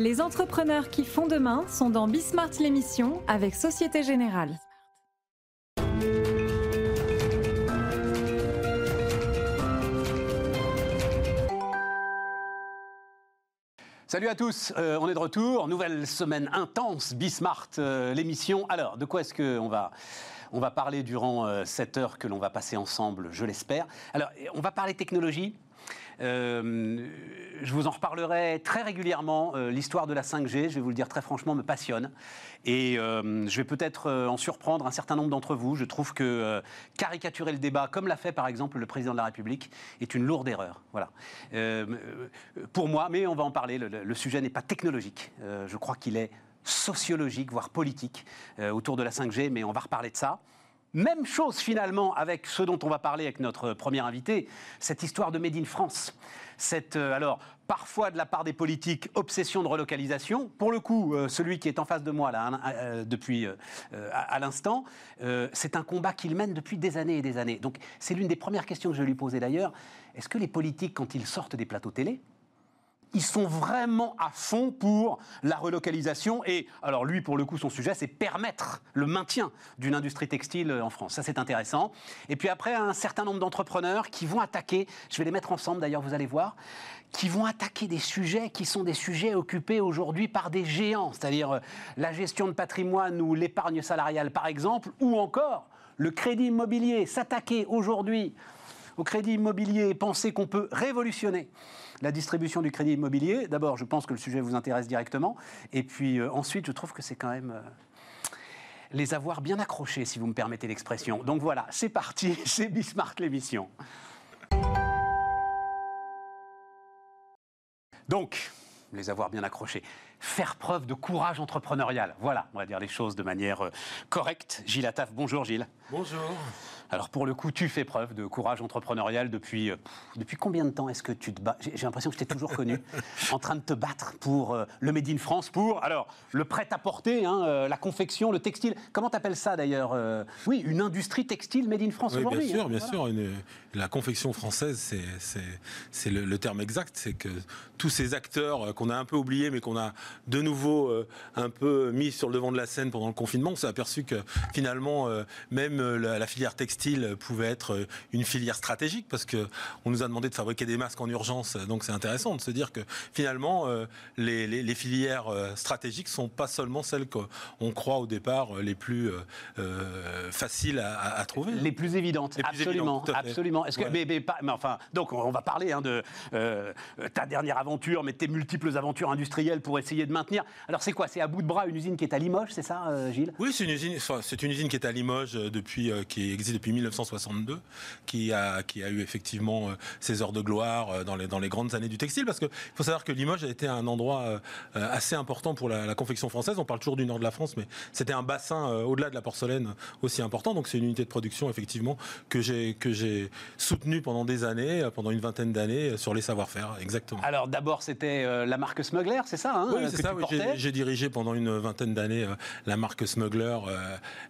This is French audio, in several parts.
Les entrepreneurs qui font demain sont dans Bismart l'émission avec Société Générale. Salut à tous, euh, on est de retour, nouvelle semaine intense, Bismart, euh, l'émission. Alors, de quoi est-ce qu'on va, parler durant euh, cette heure que l'on va passer ensemble, je l'espère? Alors, on va parler technologie, euh, je vous en reparlerai très régulièrement. Euh, l'histoire de la 5G, je vais vous le dire très franchement, me passionne. Et euh, je vais peut-être en surprendre un certain nombre d'entre vous. Je trouve que caricaturer le débat, comme l'a fait par exemple le président de la République, est une lourde erreur. Voilà. pour moi, mais on va en parler, le, le sujet n'est pas technologique. je crois qu'il est sociologique, voire politique, autour de la 5G, mais on va reparler de ça. Même chose finalement avec ce dont on va parler avec notre premier invité, cette histoire de Made in France. Cette, euh, alors, parfois de la part des politiques, obsession de relocalisation. Pour le coup, euh, celui qui est en face de moi là, hein, euh, depuis à, l'instant, c'est un combat qu'il mène depuis des années et des années. Donc, c'est l'une des premières questions que je lui posais d'ailleurs. Est-ce que les politiques, quand ils sortent des plateaux télé, ils sont vraiment à fond pour la relocalisation. Et alors lui, pour le coup, son sujet, c'est permettre le maintien d'une industrie textile en France. Ça, c'est intéressant. Et puis après, un certain nombre d'entrepreneurs qui vont attaquer, je vais les mettre ensemble d'ailleurs, vous allez voir, qui vont attaquer des sujets qui sont des sujets occupés aujourd'hui par des géants, c'est-à-dire euh, la gestion de patrimoine ou l'épargne salariale par exemple, ou encore le crédit immobilier, s'attaquer aujourd'hui au crédit immobilier et penser qu'on peut révolutionner la distribution du crédit immobilier. D'abord, je pense que le sujet vous intéresse directement. Et puis euh, ensuite, je trouve que c'est quand même... Euh, les avoir bien accrochés, si vous me permettez l'expression. Donc voilà, c'est parti, c'est Bismarck l'émission. Donc, les avoir bien accrochés. Faire preuve de courage entrepreneurial. Voilà, on va dire les choses de manière euh, correcte. Gilles Attaf, bonjour Gilles. Bonjour. Alors pour le coup, tu fais preuve de courage entrepreneurial depuis, euh, depuis combien de temps est-ce que tu te bats? J'ai l'impression que je t'ai toujours connu en train de te battre pour euh, le Made in France, pour alors le prêt-à-porter, hein, euh, la confection, le textile. Comment t'appelles ça d'ailleurs Oui, une industrie textile Made in France aujourd'hui. Bien sûr, hein, bien sûr. la confection française, c'est le, le, terme exact. C'est que tous ces acteurs qu'on a un peu oubliés, mais qu'on a de nouveau un peu mis sur le devant de la scène pendant le confinement, on s'est aperçu que finalement, même la filière textile pouvait être euh, une filière stratégique parce que on nous a demandé de fabriquer des masques en urgence. Donc c'est intéressant de se dire que finalement euh, les, les, filières euh, stratégiques sont pas seulement celles qu'on croit au départ les plus faciles à, trouver. Les plus évidentes. absolument, absolument. Est-ce que mais, mais, enfin donc on va parler hein, de ta dernière aventure, mais tes multiples aventures industrielles pour essayer de maintenir. Alors c'est quoi? C'est à bout de bras une usine qui est à Limoges, c'est ça, Gilles? Oui, c'est une usine. C'est une usine qui est à Limoges depuis qui existe depuis 1962, qui a, qui a eu effectivement euh, ses heures de gloire euh, dans les, dans les grandes années du textile, parce qu'il faut savoir que Limoges a été un endroit euh, assez important pour la, confection française. On parle toujours du nord de la France, mais c'était un bassin au-delà de la porcelaine aussi important. Donc c'est une unité de production effectivement que j'ai que j'ai soutenu pendant des années, pendant une vingtaine d'années sur les savoir-faire. Exactement. Alors d'abord c'était la marque Smuggler, c'est ça hein, Oui, c'est ça. j'ai dirigé pendant une vingtaine d'années la marque Smuggler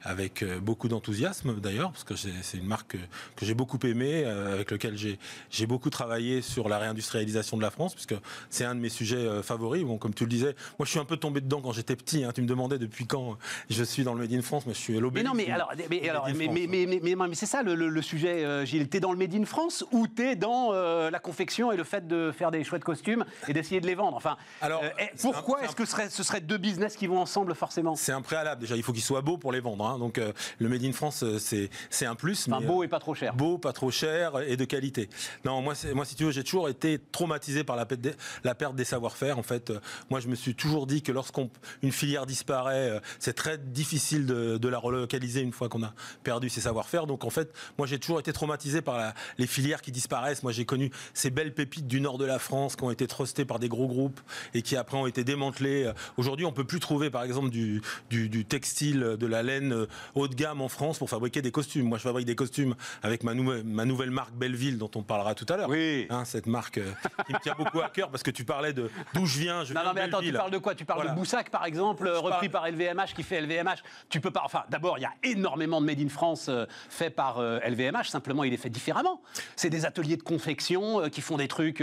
avec beaucoup d'enthousiasme d'ailleurs, parce que c'est une marque que, j'ai beaucoup aimée, euh, avec laquelle j'ai beaucoup travaillé sur la réindustrialisation de la France, puisque c'est un de mes sujets euh, favoris. Bon, comme tu le disais, moi je suis un peu tombé dedans quand j'étais petit. Hein. tu me demandais depuis quand je suis dans le Made in France, mais je suis. Mais non, mais alors, mais, c'est ça le, sujet, euh, Gilles. T'es dans le Made in France ou t'es dans la confection et le fait de faire des chouettes costumes et d'essayer de les vendre? Enfin, alors, eh, pourquoi est-ce que ce serait, ce serait deux business qui vont ensemble forcément? C'est un préalable déjà. Il faut qu'ils soient beaux pour les vendre. Hein. Donc le Made in France, c'est un plus. Enfin, beau et pas trop cher. Beau, pas trop cher et de qualité. Non, moi, moi si tu veux, j'ai toujours été traumatisé par la, perte des, la perte des savoir-faire. En fait, moi, je me suis toujours dit que lorsqu'une filière disparaît, euh, c'est très difficile de, la relocaliser une fois qu'on a perdu ses savoir-faire. Donc, en fait, moi, j'ai toujours été traumatisé par les filières qui disparaissent. Moi, j'ai connu ces belles pépites du nord de la France qui ont été trustées par des gros groupes et qui après ont été démantelées. Aujourd'hui, on peut plus trouver, par exemple, du, du textile, de la laine euh, haut de gamme en France pour fabriquer des costumes. Moi, je fabrique des costumes avec ma, ma nouvelle marque Belleville dont on parlera tout à l'heure. Oui. Hein, cette marque euh, qui me tient beaucoup à cœur parce que tu parlais de d'où je viens. Je non, non, mais attends, tu parles de quoi? Tu parles de Boussac, par exemple, repris par LVMH, qui fait LVMH. Tu peux pas. Enfin, d'abord, il y a énormément de Made in France euh, fait par LVMH. Euh, simplement, il est fait différemment. C'est des ateliers de confection qui font des trucs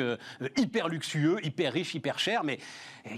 hyper luxueux, hyper riches, hyper chers, mais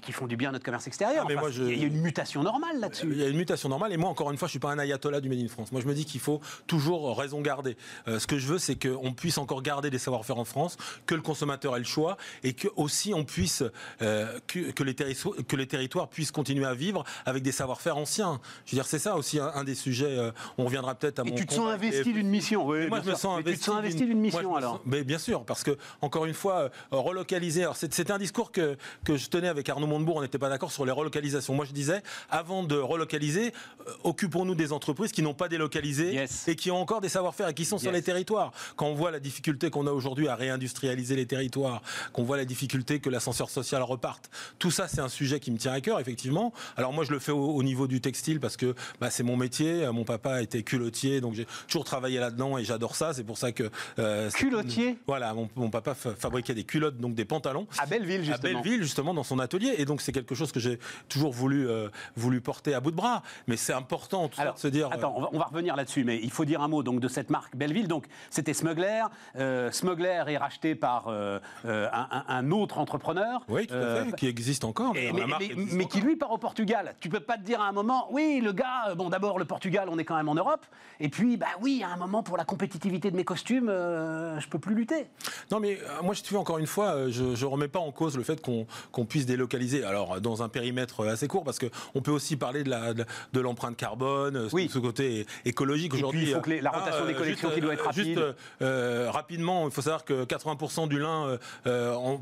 qui font du bien à notre commerce extérieur. Ah, moi, Il y a une mutation normale là-dessus. Il y a une mutation normale. Et moi, encore une fois, je suis pas un ayatollah du Made in France. Moi, je me dis qu'il faut toujours raison garder. ce que je veux, c'est qu'on puisse encore garder des savoir-faire en France, que le consommateur ait le choix et que aussi on puisse que, que, les que les territoires puissent continuer à vivre avec des savoir-faire anciens. Je veux dire, c'est ça aussi un, des sujets. on reviendra peut-être à et tu te sens investi d'une mission. Oui, moi, je me sens investi. Tu te sens investi d'une mission alors. Mais bien sûr, parce que encore une fois, euh, relocaliser. Alors c'est un discours que que je tenais avec Arnaud Montebourg. On n'était pas d'accord sur les relocalisations. Moi, je disais, avant de relocaliser, euh, occupons-nous des entreprises qui n'ont pas délocalisé et qui ont encore des savoir-faire et qui sont sur les territoires. Quand on voit la difficulté qu'on a aujourd'hui à réindustrialiser les territoires, qu'on voit la difficulté que l'ascenseur social reparte, tout ça, c'est un sujet qui me tient à cœur, effectivement. Alors moi, je le fais au, niveau du textile parce que bah, c'est mon métier. Mon papa était culottier, donc j'ai toujours travaillé là-dedans et j'adore ça. C'est pour ça que euh, culottier? Voilà, mon, papa fabriquait des culottes, donc des pantalons. À Belleville, justement. À Belleville, justement, dans son atelier. Et donc c'est quelque chose que j'ai toujours voulu euh, voulu porter à bout de bras. Mais c'est important Alors, de se dire. Attends, on va, revenir là-dessus, mais il faut dire un mot donc de cette marque Belleville. Donc c'était Smuggler. Euh, Smuggler est racheté par un, autre entrepreneur. Oui, tout à fait, qui existe encore. mais, mais, qui lui part au Portugal. Tu peux pas te dire à un moment, oui, le gars, bon d'abord le Portugal, on est quand même en Europe, et puis bah oui, à un moment pour la compétitivité de mes costumes, euh, je peux plus lutter. Non, mais euh, moi, je te fais encore une fois, euh, je ne remets pas en cause le fait qu'on puisse délocaliser. Alors, dans un périmètre assez court, parce qu'on peut aussi parler de l'empreinte de, carbone, oui. ce côté écologique aujourd'hui. Il faut que la rotation des collections qui doit être rapide. Juste rapidement, il faut savoir que 80% du lin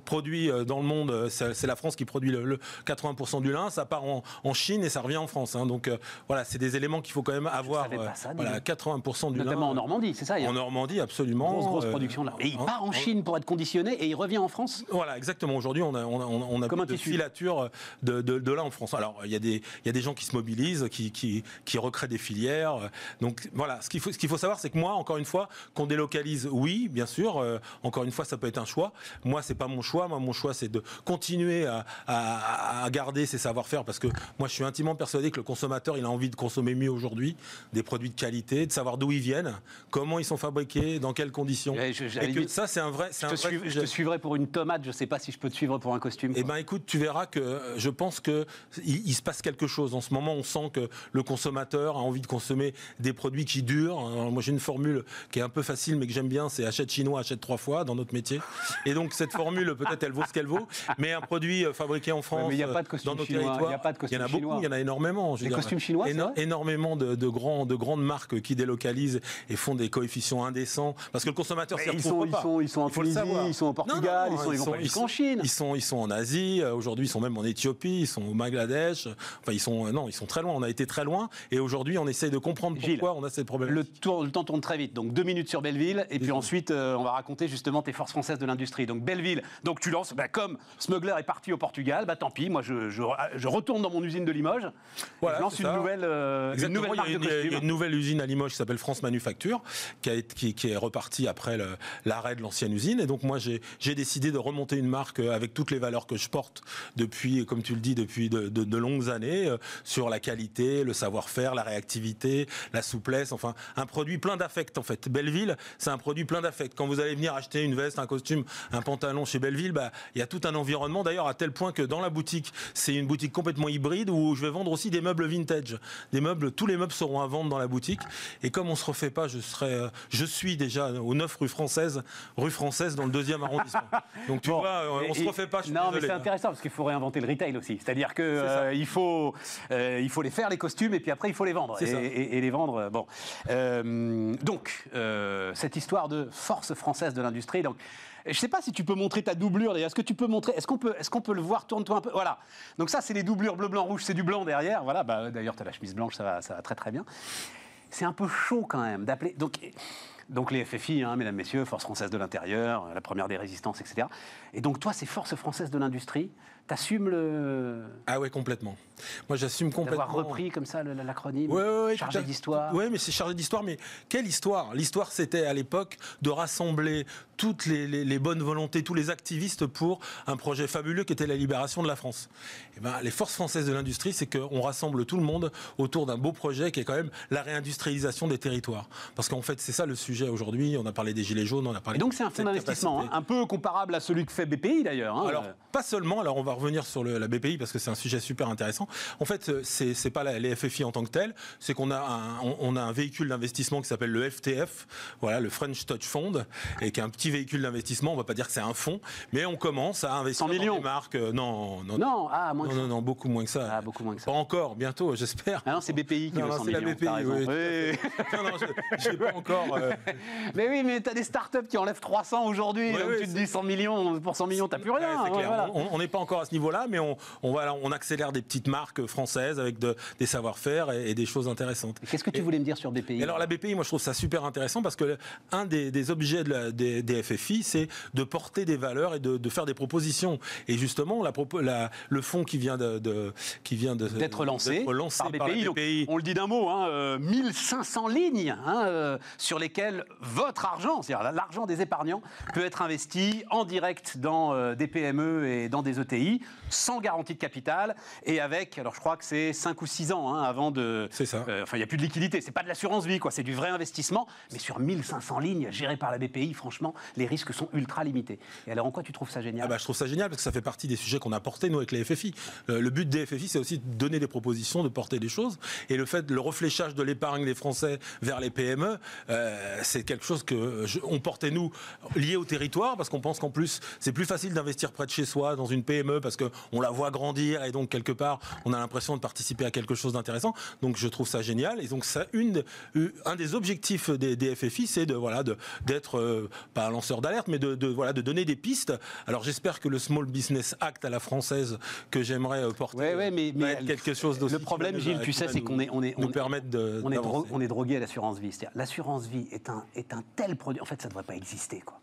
produit dans le monde, c'est la France qui produit le, 80% du lin. Ça part en, Chine et ça revient en France. Hein. donc voilà, c'est des éléments qu'il faut quand même avoir. voilà, 80% du Notamment en Normandie, c'est ça En Normandie, absolument. Grosse, grosse production là. Et il part en Chine pour être conditionné et il revient en France? Voilà, exactement. Aujourd'hui, on a, on a, on a de filature de, de, là en France. Alors, il y, a des, il y a des gens qui se mobilisent, qui, qui, qui recréent des filières. Donc, voilà, ce qu'il faut, ce qu'il faut savoir, c'est que moi, encore une fois, qu'on délocalise, oui, bien sûr. Euh, encore une fois, ça peut être un choix. Moi, c'est pas mon choix. Moi, mon choix, c'est de continuer à, à, à garder ses savoir-faire parce que moi, je suis intimement persuadé que le consommateur, il a envie de consommer mieux aujourd'hui, des produits de qualité, de savoir d'où ils viennent, comment ils sont fabriqués, dans quelles conditions. Et, que ça, c'est un vrai, je, te je te suivrai pour une tomate. Je ne sais pas si je peux te suivre pour un costume. Eh ben, écoute, tu verras que euh, je pense que il, se passe quelque chose en ce moment. On sent que le consommateur a envie de consommer des produits qui durent. Moi, j'ai une formule qui est un peu facile, mais que j'aime bien. C'est achète chinois, achète trois fois dans notre métier. Et donc cette formule, peut-être, elle vaut ce qu'elle vaut. Mais un produit euh, fabriqué en France, il n'y a pas de costume dans nos chinois. Il y a pas de Il y en a beaucoup. Il y en a énormément. Les costumes chinois, énormément de, de, grands, de grandes marques qui délocalisent et font des coefficients indécents parce que le consommateur s'y retrouve ils pas. Sont, ils sont en Tunisie, ils sont au Portugal, ils, sont, ils, sont, ils, sont, en Chine. Ils sont, ils sont en Asie. Euh, aujourd'hui, ils sont même en Éthiopie, ils sont au Bangladesh. Enfin, ils sont non, ils sont très loin. On a été très loin et aujourd'hui, on essaye de comprendre pourquoi on a ces problèmes. Le, le temps tourne très vite. Donc deux minutes sur Belleville et puis ensuite, euh, on va raconter justement tes forces françaises de l'industrie. Donc Belleville. Donc tu lances, bah, comme Smuggler est parti au Portugal, bah tant pis. Moi, je, je, retourne dans mon usine de Limoges. Voilà, je lance une nouvelle, euh, une nouvelle marque de Il y a une nouvelle usine à Limoges qui s'appelle France Manufacture, qui, a, qui, qui est repartie après l'arrêt de l'ancienne usine. Et donc moi, j'ai décidé de remonter une marque avec toutes les valeurs que je porte depuis, comme tu le dis, depuis de, de, de longues années, euh, sur la qualité, le savoir-faire, la réactivité, la souplesse, enfin un produit plein d'affect en fait. Belleville, c'est un produit plein d'affect. Quand vous allez venir acheter une veste, un costume, un pantalon chez Belleville, bah, il y a tout un environnement d'ailleurs à tel point que dans la boutique, c'est une boutique complètement hybride où je vais vendre aussi des meubles vintage. Des meubles, tous les meubles seront à vendre dans la boutique. Et comme on se refait pas, je serai, euh, je suis déjà au 9 rue française, rue française dans le deuxième arrondissement. Donc tu vois, euh, on se refait pas. Je non, mais c'est intéressant parce qu'il faut réinventer le retail aussi. C'est-à-dire que euh, il faut, il faut les faire les costumes et puis après il faut les vendre et, et, les vendre. Bon, donc cette histoire de force française de l'industrie. Donc je ne sais pas si tu peux montrer ta doublure d'ailleurs. Est-ce que tu peux montrer Est-ce qu'on peut, est peut le voir Tourne-toi un peu. Voilà. Donc ça, c'est les doublures bleu, blanc, rouge. C'est du blanc derrière. Voilà. Bah, d'ailleurs, tu as la chemise blanche, ça va, ça va très très bien. C'est un peu chaud quand même d'appeler. Donc. Donc les FFI, hein, mesdames, messieurs, Force française de l'intérieur, la première des résistances, etc. Et donc toi, c'est Force française de l'industrie. T'assumes le. Ah ouais, complètement. Moi, j'assume complètement. D'avoir repris comme ça l'acronyme. Ouais, ouais, ouais, chargé d'histoire. Oui, mais c'est chargé d'histoire. Mais quelle histoire? L'histoire, c'était à l'époque de rassembler toutes les, bonnes volontés, tous les activistes pour un projet fabuleux qui était la libération de la France. Et eh ben, les forces françaises de l'industrie, c'est qu'on rassemble tout le monde autour d'un beau projet qui est quand même la réindustrialisation des territoires. Parce qu'en fait, c'est ça le sujet sujets aujourd'hui. On a parlé des gilets jaunes, on a parlé. Et donc c'est un fonds d'investissement, hein, un peu comparable à celui que fait BPI d'ailleurs. Hein. Alors pas seulement. Alors on va revenir sur le, la BPI parce que c'est un sujet super intéressant. En fait, c'est c'est pas la, les FFI en tant que tel, c'est qu'on a un, on, a un véhicule d'investissement qui s'appelle le FTF, voilà le French Touch Fund, et qui est un petit véhicule d'investissement. On va pas dire que c'est un fonds, mais on commence à investir 100 millions. dans des marques. euh, non, non, Non, ah, moins non, ça. non, non, beaucoup moins que ça. Ah, beaucoup moins que ça. Pas encore, bientôt, j'espère. Ah non, c'est BPI qui Non, veut non, 100 c'est la. BPI, oui. Non, non, je n'ai pas encore. euh, Mais oui, mais t'as des startups qui enlèvent 300 aujourd'hui, Ouais, donc ouais, tu te dis 100 millions, pour 100 millions, t'as plus rien. Ouais, voilà. On n'est pas encore à ce niveau-là, mais on, on, va, on accélère des petites marques françaises avec de- des savoir-faire et, et des choses intéressantes. Qu'est-ce que tu voulais me dire sur BPI alors la BPI, moi je trouve ça super intéressant parce que un des, des objets de la- des, des FFI, c'est de porter des valeurs et de, de faire des propositions. Et justement, la, propo- la- le fonds qui vient de, de- qui vient de- d'être lancé, par BPI. par Donc, on le dit d'un mot, hein, euh, 1500 lignes hein, euh, sur lesquelles votre argent, c'est-à-dire l'argent des épargnants, peut être investi en direct dans euh, des PME et dans des ETI, sans garantie de capital et avec, alors je crois que c'est 5 ou 6 ans hein, avant de... C'est ça. euh, Enfin, il n'y a plus de liquidité, c'est pas de l'assurance vie, quoi, c'est du vrai investissement, mais sur 1500 lignes gérées par la BPI, franchement, les risques sont ultra limités. Et alors en quoi tu trouves ça génial? Ah bah, je trouve ça génial parce que ça fait partie des sujets qu'on a portés nous avec les FFI. Euh, le but des FFI, c'est aussi de donner des propositions, de porter des choses. Et le fait, le réfléchage de l'épargne des Français vers les PME, euh, c'est quelque chose que je- on portait nous lié au territoire parce qu'on pense qu'en plus c'est plus facile d'investir près de chez soi dans une PME parce que on la voit grandir et donc quelque part on a l'impression de participer à quelque chose d'intéressant. Donc je trouve ça génial. Et donc ça, une, euh, un des objectifs des, des FFI, c'est de voilà de d'être euh, pas un lanceur d'alerte, mais de, de, voilà de donner des pistes. Alors j'espère que le Small Business Act à la française que j'aimerais euh, porter Ouais, ouais, mais- va mais être quelque chose d'aussi le problème, Gilles, tu sais, c'est qu'on est- on est- permettre de on est drogué à l'assurance vie. C'est-à-dire, l'assurance vie est un, est un tel produit. En fait, ça ne devrait pas exister. Quoi.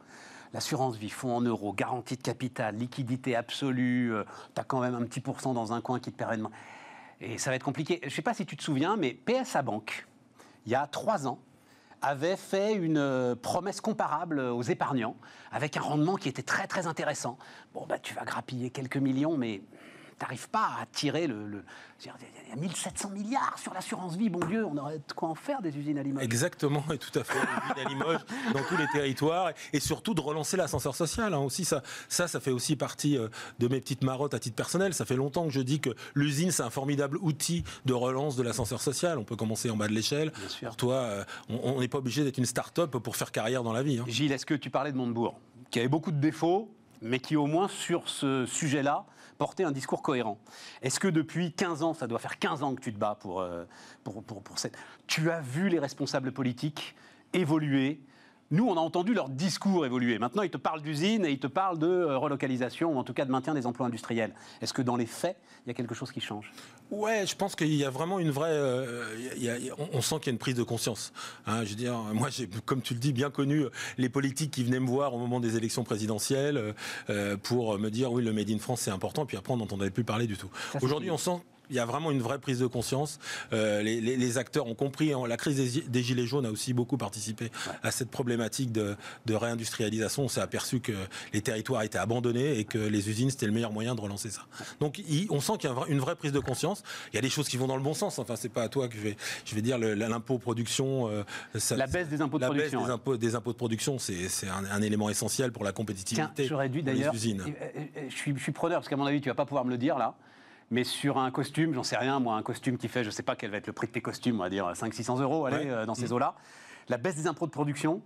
L'assurance vie, fonds en euros, garantie de capital, liquidité absolue, tu as quand même un petit pourcent dans un coin qui te permet de. Et ça va être compliqué. Je ne sais pas si tu te souviens, mais PSA Bank, il y a trois ans, avait fait une euh, promesse comparable aux épargnants, avec un rendement qui était très très intéressant. Bon, bah, tu vas grappiller quelques millions, mais t'arrives pas à tirer le. le- Il y a 1700 milliards sur l'assurance vie, bon Dieu, on aurait de quoi en faire des usines à Limoges. Exactement, et tout à fait. Des villes à Limoges, dans tous les territoires, et surtout de relancer l'ascenseur social. hein, aussi, ça, ça, ça fait aussi partie euh, de mes petites marottes à titre personnel. Ça fait longtemps que je dis que l'usine, c'est un formidable outil de relance de l'ascenseur social. On peut commencer en bas de l'échelle. Pour toi, euh, on on n'est pas obligé d'être une start-up pour faire carrière dans la vie. hein. Gilles, est-ce que tu parlais de Montebourg, qui avait beaucoup de défauts, mais qui au moins sur ce sujet-là portait un discours cohérent. Est-ce que depuis 15 ans, ça doit faire 15 ans que tu te bats pour, euh, pour, pour, pour cette... Tu as vu les responsables politiques évoluer nous, on a entendu leur discours évoluer. Maintenant, ils te parlent d'usines et ils te parlent de euh, relocalisation, ou en tout cas de maintien des emplois industriels. Est-ce que dans les faits, il y a quelque chose qui change? Ouais, je pense qu'il y a vraiment une vraie. euh, il y a- il y a- on- sent qu'il y a une prise de conscience. Hein, je veux dire, moi, j'ai, comme tu le dis, bien connu euh, les politiques qui venaient me voir au moment des élections présidentielles euh, pour me dire oui, le Made in France c'est important. Puis après, on n'entendait plus parler du tout. Ça, Aujourd'hui, on sent. Il y a vraiment une vraie prise de conscience. Euh, les, les- les acteurs ont compris. hein, la crise des, des gilets jaunes a aussi beaucoup participé à cette problématique de, de réindustrialisation. On s'est aperçu que les territoires étaient abandonnés et que les usines c'était le meilleur moyen de relancer ça. Donc, il- on sent qu'il y a une vraie prise de conscience. Il y a des choses qui vont dans le bon sens. Enfin, c'est pas à toi que je vais, je vais dire l'impôt production. euh, ça- La baisse des impôts de la production, baisse des ouais. impôts, des impôts de production, c'est un, un élément essentiel pour la compétitivité. j'aurais dû d'ailleurs. usines. Je suis, je suis preneur, parce qu'à mon avis, tu vas pas pouvoir me le dire là. Mais sur un costume, j'en sais rien, moi, un costume qui fait, je sais pas quel va être le prix de tes costumes, on va dire 500-600 euros, allez, Ouais. euh, dans ces eaux-là. La baisse des impôts de production,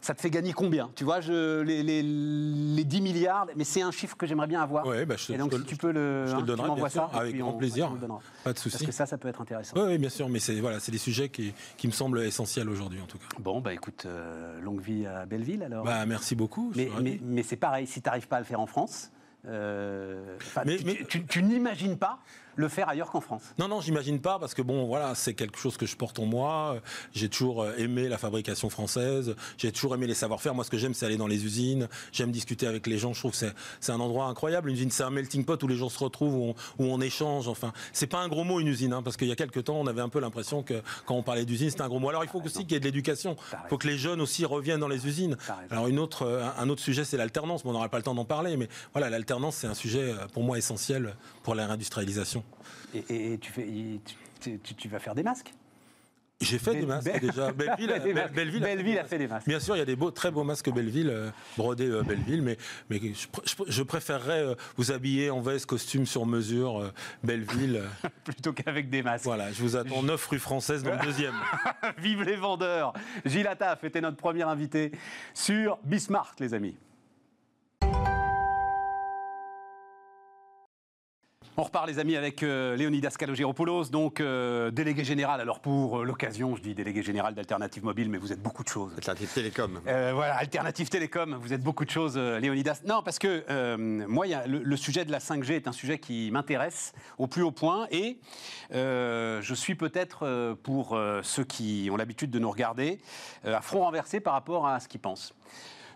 ça te fait gagner combien? Tu vois, je, les, les- les 10 milliards, mais c'est un chiffre que j'aimerais bien avoir. Ouais, bah, je te- Et donc, je si tu peux le. je te hein, le tu donnerai, bien sûr, ça, avec grand on- plaisir. Pas de Parce souci. que ça, ça peut être intéressant. Oui, bien sûr, mais c'est voilà, c'est des sujets qui, qui me semblent essentiels aujourd'hui en tout cas. Bon, bah écoute, euh, longue vie à Belleville alors. Bah, merci beaucoup. Mais, mais, mais c'est pareil, si tu n'arrives pas à le faire en France, euh, Mais- tu, mais- tu- tu n'imagines pas le faire ailleurs qu'en France. Non, non, j'imagine pas parce que bon, voilà, c'est quelque chose que je porte en moi. J'ai toujours euh, aimé la fabrication française. J'ai toujours aimé les savoir-faire. Moi, ce que j'aime, c'est aller dans les usines. J'aime discuter avec les gens. Je trouve que c'est un endroit incroyable. Une usine, c'est un melting pot où les gens se retrouvent, où on, où on échange. Enfin, c'est pas un gros mot une usine, hein, parce qu'il y a quelques temps, on avait un peu l'impression que quand on parlait d'usine, c'était un gros mot. Alors, il faut aussi qu'il y ait de l'éducation. Il faut que les jeunes aussi reviennent dans les usines. Alors, une autre, euh, un autre sujet, c'est l'alternance. Bon, on n'aura pas le temps d'en parler, mais voilà, l'alternance, c'est un sujet euh, pour moi essentiel pour la réindustrialisation. Et, tu, fais, tu, tu- tu vas faire des masques J'ai fait des masques déjà. Belleville, Belleville, a, fait des masques. Bien sûr, il y a des beaux, très beaux masques Belleville, euh, brodés euh, Belleville, mais, mais je, préférerais euh, vous habiller en veste, costume sur mesure, Belleville. Plutôt qu'avec des masques. Voilà, je vous attends 9 rue française dans le deuxième. Vive les vendeurs Gilles Attaf était notre premier invité sur Bismarck, les amis. On repart, les amis, avec euh, Léonidas Kalogiropoulos, donc euh, délégué général. Alors, pour euh, l'occasion, je dis délégué général d'Alternative Mobile, mais vous êtes beaucoup de choses. Alternative Télécom. voilà, Alternative Télécom, vous êtes beaucoup de choses, Léonidas. Non, parce que moi, le, sujet de la 5G est un sujet qui m'intéresse au plus haut point. Et je suis peut-être, pour ceux qui ont l'habitude de nous regarder, à front renversé par rapport à ce qu'ils pensent.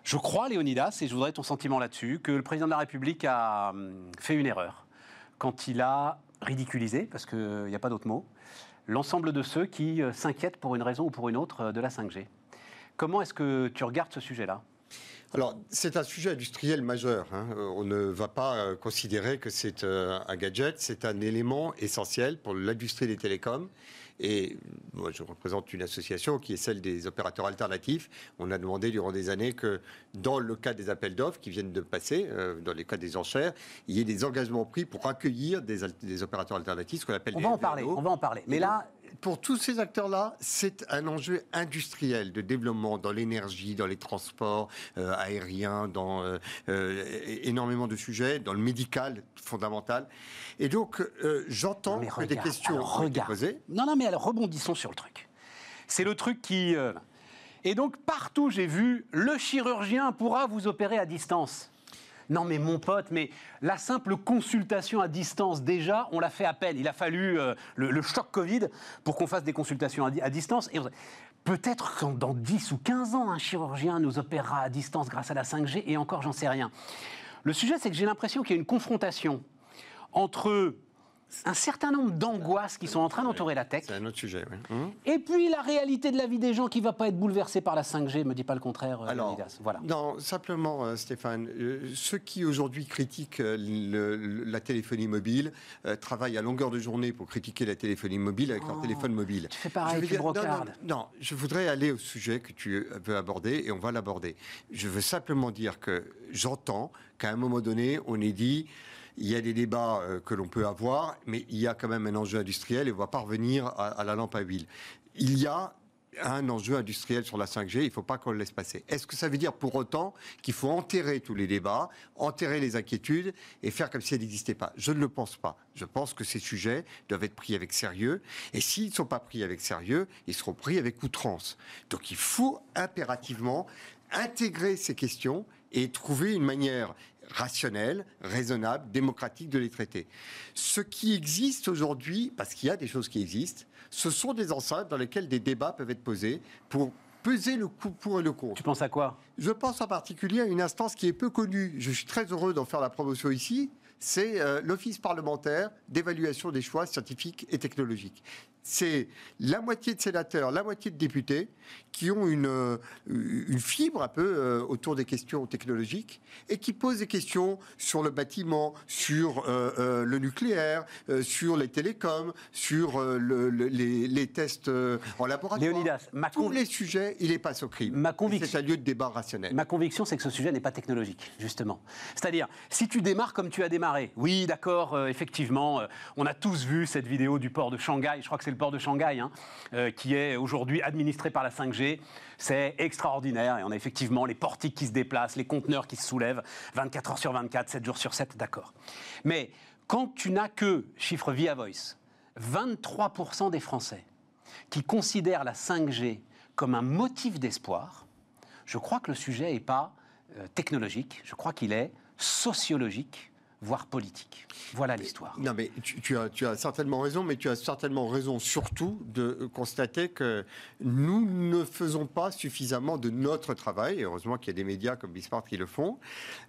Je crois, Léonidas, et je voudrais ton sentiment là-dessus, que le président de la République a hum, fait une erreur quand il a ridiculisé, parce qu'il n'y a pas d'autre mot, l'ensemble de ceux qui euh, s'inquiètent pour une raison ou pour une autre euh, de la 5G. Comment est-ce que tu regardes ce sujet-là? Alors, c'est un sujet industriel majeur. Hein. Euh, on ne va pas considérer que c'est un gadget, c'est un élément essentiel pour l'industrie des télécoms. Et moi, je représente une association qui est celle des opérateurs alternatifs. On a demandé durant des années que, dans le cas des appels d'offres qui viennent de passer, euh, dans les cas des enchères, il y ait des engagements pris pour accueillir des, des opérateurs alternatifs, ce qu'on appelle on va en parler. On va en parler. Mais là, pour tous ces acteurs-là, c'est un enjeu industriel de développement dans l'énergie, dans les transports euh, aériens, dans euh, euh, énormément de sujets, dans le médical fondamental. Et donc, j'entends que des questions ont été posées. Non, non, mais alors rebondissons sur le truc. C'est le truc qui. Et donc, partout, j'ai vu le chirurgien pourra vous opérer à distance. Non, mais mon pote, mais la simple consultation à distance, déjà, on l'a fait à peine. Il a fallu euh, le, choc Covid pour qu'on fasse des consultations à, distance. Peut-être que dans 10 ou 15 ans, un chirurgien nous opérera à distance grâce à la 5G, et encore, j'en sais rien. Le sujet, c'est que j'ai l'impression qu'il y a une confrontation entre un certain nombre d'angoisses qui sont en train d'entourer la tech. C'est un autre sujet, oui. Mmh. Et puis la réalité de la vie des gens qui ne va pas être bouleversée par la 5G, me dit pas le contraire, euh, Alors, Voilà. Non, simplement, euh, Stéphane, euh, ceux qui aujourd'hui critiquent la téléphonie mobile travaillent à longueur de journée pour critiquer la téléphonie mobile avec leur oh. téléphone mobile. Tu fais pareil, tu non, non, non, je voudrais aller au sujet que tu veux aborder et on va l'aborder. Je veux simplement dire que j'entends qu'à un moment donné, on ait dit il y a des débats euh, que l'on peut avoir, mais il y a quand même un enjeu industriel et on ne va pas revenir à, la lampe à huile. Il y a un enjeu industriel sur la 5G, il ne faut pas qu'on le laisse passer. Est-ce que ça veut dire pour autant qu'il faut enterrer tous les débats, enterrer les inquiétudes et faire comme si elles n'existaient pas? Je ne le pense pas. Je pense que ces sujets doivent être pris avec sérieux et s'ils ne sont pas pris avec sérieux, ils seront pris avec outrance. Donc il faut impérativement intégrer ces questions et trouver une manière rationnel, raisonnable, démocratique de les traiter. Ce qui existe aujourd'hui, parce qu'il y a des choses qui existent, ce sont des enceintes dans lesquelles des débats peuvent être posés pour peser le coup pour et le contre. Tu penses à quoi? Je pense en particulier à une instance qui est peu connue. Je suis très heureux d'en faire la promotion ici. C'est euh, l'Office parlementaire d'évaluation des choix scientifiques et technologiques c'est la moitié de sénateurs, la moitié de députés qui ont une, euh, une fibre un peu euh, autour des questions technologiques et qui posent des questions sur le bâtiment, sur euh, le nucléaire, sur les télécoms, sur les, tests en laboratoire. Léonidas, tous les sujets, il est pas au crime. Ma conviction, c'est un lieu de débat rationnel. Ma conviction, c'est que ce sujet n'est pas technologique, justement. C'est-à-dire, si tu démarres comme tu as démarré, oui, d'accord, effectivement, on a tous vu cette vidéo du port de Shanghai. Je crois que c'est le port de Shanghai, hein, euh, qui est aujourd'hui administré par la 5G. C'est extraordinaire et on a effectivement les portiques qui se déplacent, les conteneurs qui se soulèvent 24 heures sur 24, 7 jours sur 7, d'accord. Mais quand tu n'as que, chiffre via voice, 23% des Français qui considèrent la 5G comme un motif d'espoir, je crois que le sujet n'est pas euh, technologique, je crois qu'il est sociologique voire politique. Voilà l'histoire. Non, mais tu, as, tu, as, certainement raison, mais tu as certainement raison surtout de constater que nous ne faisons pas suffisamment de notre travail, et heureusement qu'il y a des médias comme Bismarck qui le font,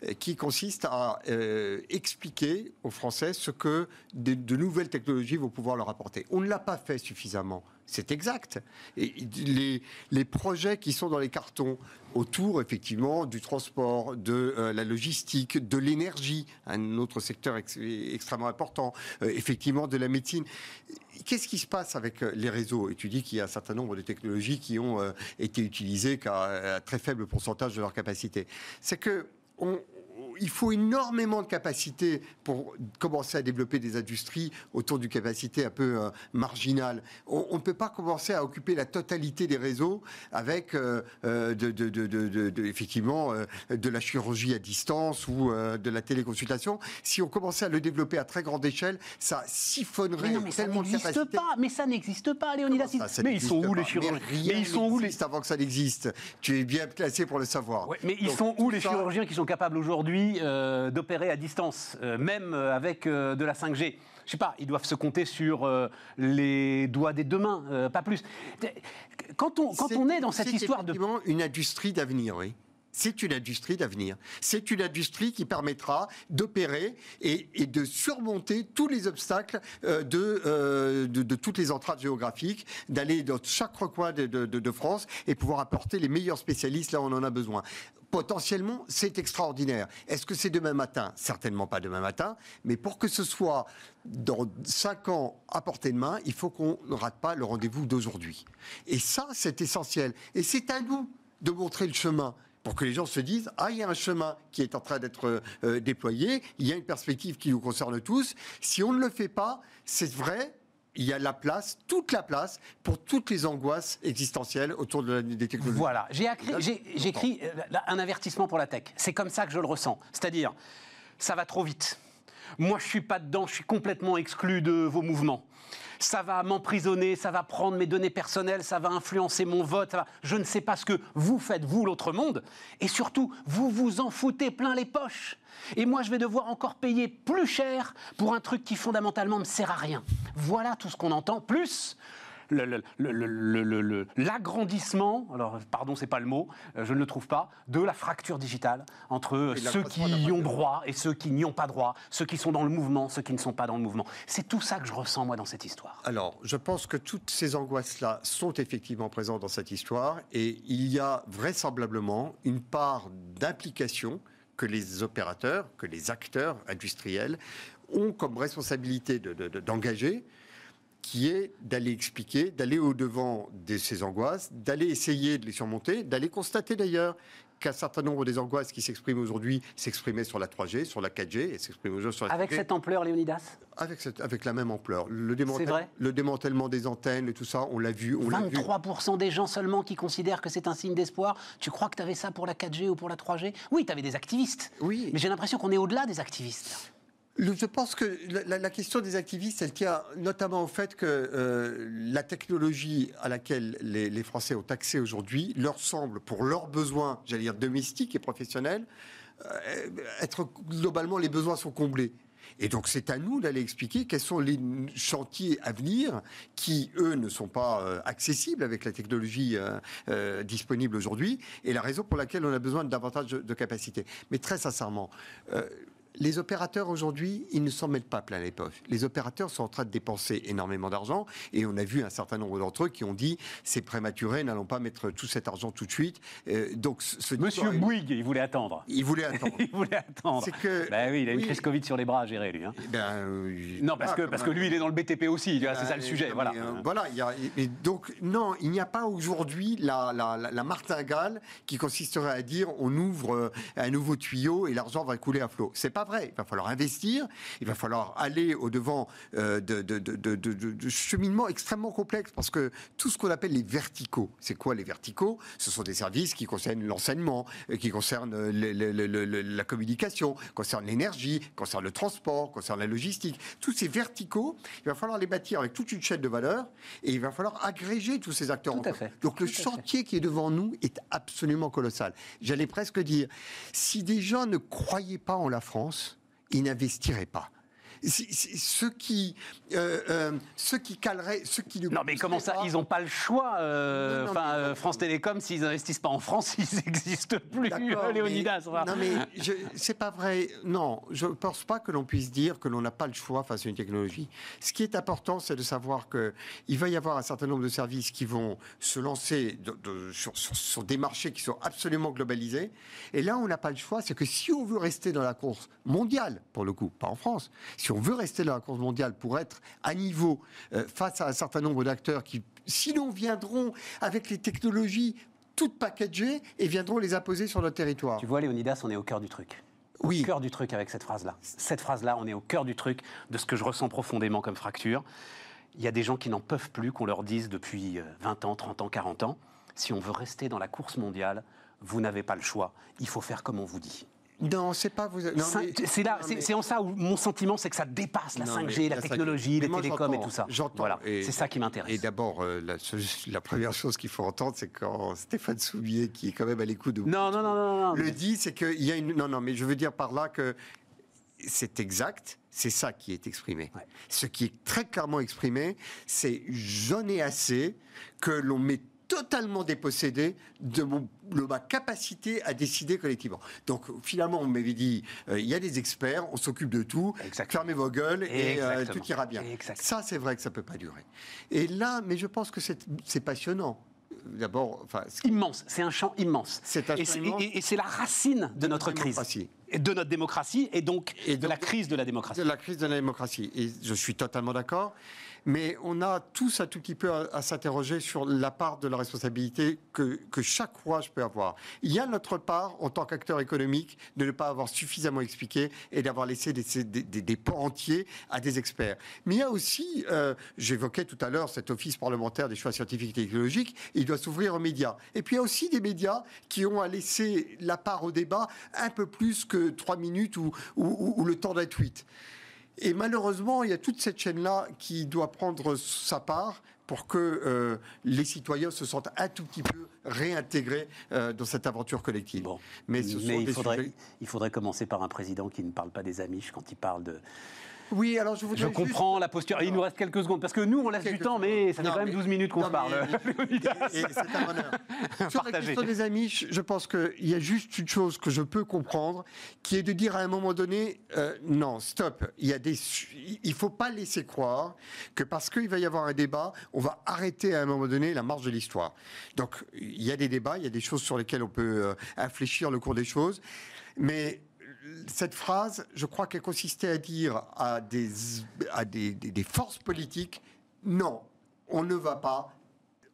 euh, qui consiste à euh, expliquer aux Français ce que de, de nouvelles technologies vont pouvoir leur apporter. On ne l'a pas fait suffisamment. C'est exact. Les, projets qui sont dans les cartons autour, effectivement, du transport, de euh, la logistique, de l'énergie, un autre secteur extrêmement important, euh, effectivement, de la médecine, qu'est-ce qui se passe avec euh, les réseaux? Et tu dis qu'il y a un certain nombre de technologies qui ont été utilisées qu'à très faible pourcentage de leur capacité. C'est que on, il faut énormément de capacité pour commencer à développer des industries autour d'une capacité un peu euh, marginale. On ne peut pas commencer à occuper la totalité des réseaux avec euh, euh, de, de, de, effectivement de la chirurgie à distance ou de la téléconsultation. Si on commençait à le développer à très grande échelle, ça siphonnerait mais non, mais tellement ça n'existe pas. Mais ça n'existe pas, Léonidas. mais ils sont où les chirurgiens Mais, ils sont où les avant que ça n'existe Tu es bien classé pour le savoir. mais ils sont où les chirurgiens qui sont capables aujourd'hui euh, d'opérer à distance, euh, même euh, avec de la 5G. Je sais pas, ils doivent se compter sur les doigts des deux mains, pas plus. Quand on, quand on est dans cette histoire de... une industrie d'avenir, oui c'est une industrie d'avenir. C'est une industrie qui permettra d'opérer et, de surmonter tous les obstacles de, de, toutes les entraves géographiques, d'aller dans chaque recoin de, de, France et pouvoir apporter les meilleurs spécialistes là où on en a besoin potentiellement, c'est extraordinaire. Est-ce que c'est demain matin? Certainement pas demain matin, mais pour que ce soit dans cinq ans à portée de main, il faut qu'on ne rate pas le rendez-vous d'aujourd'hui. Et ça, c'est essentiel. Et c'est à nous de montrer le chemin pour que les gens se disent ah il y a un chemin qui est en train d'être euh, déployé, il y a une perspective qui nous concerne tous. Si on ne le fait pas, c'est vrai, il y a la place, toute la place, pour toutes les angoisses existentielles autour de des technologies. Voilà, j'ai écrit, euh, un avertissement pour la tech. C'est comme ça que je le ressens. C'est-à-dire, ça va trop vite. Moi, je suis pas dedans, je suis complètement exclu de vos mouvements ça va m'emprisonner, ça va prendre mes données personnelles, ça va influencer mon vote, je ne sais pas ce que vous faites, vous, l'autre monde, et surtout, vous vous en foutez plein les poches. Et moi, je vais devoir encore payer plus cher pour un truc qui fondamentalement ne me sert à rien. Voilà tout ce qu'on entend, plus l'agrandissement, alors pardon, c'est pas le mot, euh, je ne le trouve pas, de la fracture digitale entre ceux qui y ont droit et ceux qui n'y ont pas droit, ceux qui sont dans le mouvement, ceux qui ne sont pas dans le mouvement. C'est tout ça que je ressens moi dans cette histoire. Alors, je pense que toutes ces angoisses-là sont effectivement présentes dans cette histoire et il y a vraisemblablement une part d'implication que les opérateurs, que les acteurs industriels ont comme responsabilité d'engager qui est d'aller expliquer, d'aller au-devant de ces angoisses, d'aller essayer de les surmonter, d'aller constater d'ailleurs qu'un certain nombre des angoisses qui s'expriment aujourd'hui s'exprimaient sur la 3G, sur la 4G et s'expriment aujourd'hui sur la Avec cette ampleur, Léonidas? Avec, avec la même ampleur. Le, le démantèlement des antennes et tout ça, on l'a vu. On 23% des gens seulement qui considèrent que c'est un signe d'espoir. Tu crois que tu avais ça pour la 4G ou pour la 3G Oui, tu avais des activistes. Oui. Mais j'ai l'impression qu'on est au-delà des activistes. Je pense que la, question des activistes, elle tient notamment au fait que euh, la technologie à laquelle les, Français ont accès aujourd'hui leur semble, pour leurs besoins, j'allais dire domestiques et professionnels, euh, être globalement les besoins sont comblés. Et donc c'est à nous d'aller expliquer quels sont les chantiers à venir qui, eux, ne sont pas euh, accessibles avec la technologie disponible aujourd'hui et la raison pour laquelle on a besoin de davantage de, de capacités. Mais très sincèrement, les opérateurs aujourd'hui, ils ne s'en mettent pas plein les poches. Les opérateurs sont en train de dépenser énormément d'argent et on a vu un certain nombre d'entre eux qui ont dit c'est prématuré, n'allons pas mettre tout cet argent tout de suite. Euh, donc, ce Monsieur Bouygues, il voulait attendre. Il voulait attendre. il voulait attendre. C'est que, bah oui, il a une crise Covid sur les bras à gérer lui. Hein. Ben, euh, non, parce que parce que lui, il est dans le BTP aussi. c'est ça le sujet. voilà. Euh, voilà. et donc non, il n'y a pas aujourd'hui la, la, la, martingale qui consisterait à dire on ouvre un nouveau tuyau et l'argent va couler à flot. C'est pas vrai. Il va falloir investir, il va falloir aller au-devant euh, de, de, cheminements extrêmement complexes, parce que tout ce qu'on appelle les verticaux, c'est quoi les verticaux? Ce sont des services qui concernent l'enseignement, euh, qui concernent euh, la communication, concernent l'énergie, concernent le transport, concernent la logistique. Tous ces verticaux, il va falloir les bâtir avec toute une chaîne de valeur, et il va falloir agréger tous ces acteurs. Tout à fait. Donc le chantier qui est devant nous est absolument colossal. J'allais presque dire, si des gens ne croyaient pas en la France, ils n'investiraient pas ceux qui, euh, euh, ceux qui caleraient, ceux qui Non, mais comment ça Ils n'ont pas le choix. Euh, enfin, France Télécom, s'ils n'investissent pas en France, ils n'existent plus, Léonidas. non, mais c'est pas vrai. Non, je ne pense pas que l'on puisse dire que l'on n'a pas le choix face à une technologie. Ce qui est important, c'est de savoir qu'il va y avoir un certain nombre de services qui vont se lancer sur, sur des marchés qui sont absolument globalisés. Et là, on n'a pas le choix. C'est que si on veut rester dans la course mondiale, pour le coup, pas en France, si on veut rester dans la course mondiale pour être à niveau euh, face à un certain nombre d'acteurs qui, sinon, viendront avec les technologies toutes packagées et viendront les imposer sur notre territoire. Tu vois, Léonidas, on est au cœur du truc. Oui. Au cœur du truc avec cette phrase-là. Cette phrase-là, on est au cœur du truc de ce que je ressens profondément comme fracture. Il y a des gens qui n'en peuvent plus qu'on leur dise depuis 20 ans, 30 ans, 40 ans, si on veut rester dans la course mondiale, vous n'avez pas le choix. Il faut faire comme on vous dit. Non, c'est pas vous. C'est là, c'est mais- c'est en ça où mon sentiment, c'est que ça dépasse la Non, 5G, mais la la 5G. technologie, les moi, télécoms et tout ça. j'entends. Voilà, Et- c'est ça qui Et m'intéresse. d'abord, euh, la, la première chose qu'il faut entendre, c'est quand Stéphane Soulier, qui est quand même à l'écoute de Non, non, non, non, non. le dit, c'est qu'il y a une. Non, non, mais je veux dire par là que c'est exact, c'est ça qui est exprimé. Ouais. Ce qui est très clairement exprimé, c'est j'en ai assez que l'on m'ait totalement dépossédé de, mon, de ma capacité à décider collectivement. Donc finalement, on m'avait dit, euh, il y a des experts, on s'occupe de tout, Exactement. fermez vos gueules et euh, tout ira bien. Exactement. Ça, c'est vrai que ça peut pas durer. Et là, mais je pense que c'est passionnant. D'abord, enfin, Immense, c'est un champ immense. C'est un Et champ c'est- immense. et- et c'est la racine de notre crise. Et de notre démocratie et donc Et de donc- la crise de la démocratie. de la crise de la démocratie. Et je suis totalement d'accord. Mais on a tous un tout petit peu à, s'interroger sur la part de la responsabilité que, que chaque rouage peut avoir. Il y a notre part, en tant qu'acteur économique, de ne pas avoir suffisamment expliqué et d'avoir laissé des, des, pans entiers à des experts. Mais il y a aussi, euh, j'évoquais tout à l'heure cet office parlementaire des choix scientifiques et technologiques, il doit s'ouvrir aux médias. Et puis il y a aussi des médias qui ont à laisser la part au débat un peu plus que trois minutes ou le temps d'un tweet. Et malheureusement, il y a toute cette chaîne-là qui doit prendre sa part pour que euh, les citoyens se sentent un tout petit peu réintégrés euh, dans cette aventure collective. Bon. Mais ce sont il des faudrait, sujets- il faudrait commencer par un président qui ne parle pas des Amish quand il parle de. Oui, alors je voudrais Je juste- comprends la posture. Il nous reste quelques secondes parce que nous, on laisse du temps, mais ça fait Non, quand même mais- 12 minutes qu'on se parle. c'est un honneur. Sur la question des amis, je pense qu'il y a juste une chose que je peux comprendre, qui est de dire à un moment donné, euh, non, stop, il y a des, il faut pas laisser croire que parce qu'il va y avoir un débat, on va arrêter à un moment donné la marche de l'histoire. Donc il y a des débats, il y a des choses sur lesquelles on peut euh, infléchir le cours des choses, mais cette phrase, je crois qu'elle consistait à dire à des, forces politiques, non, on ne va pas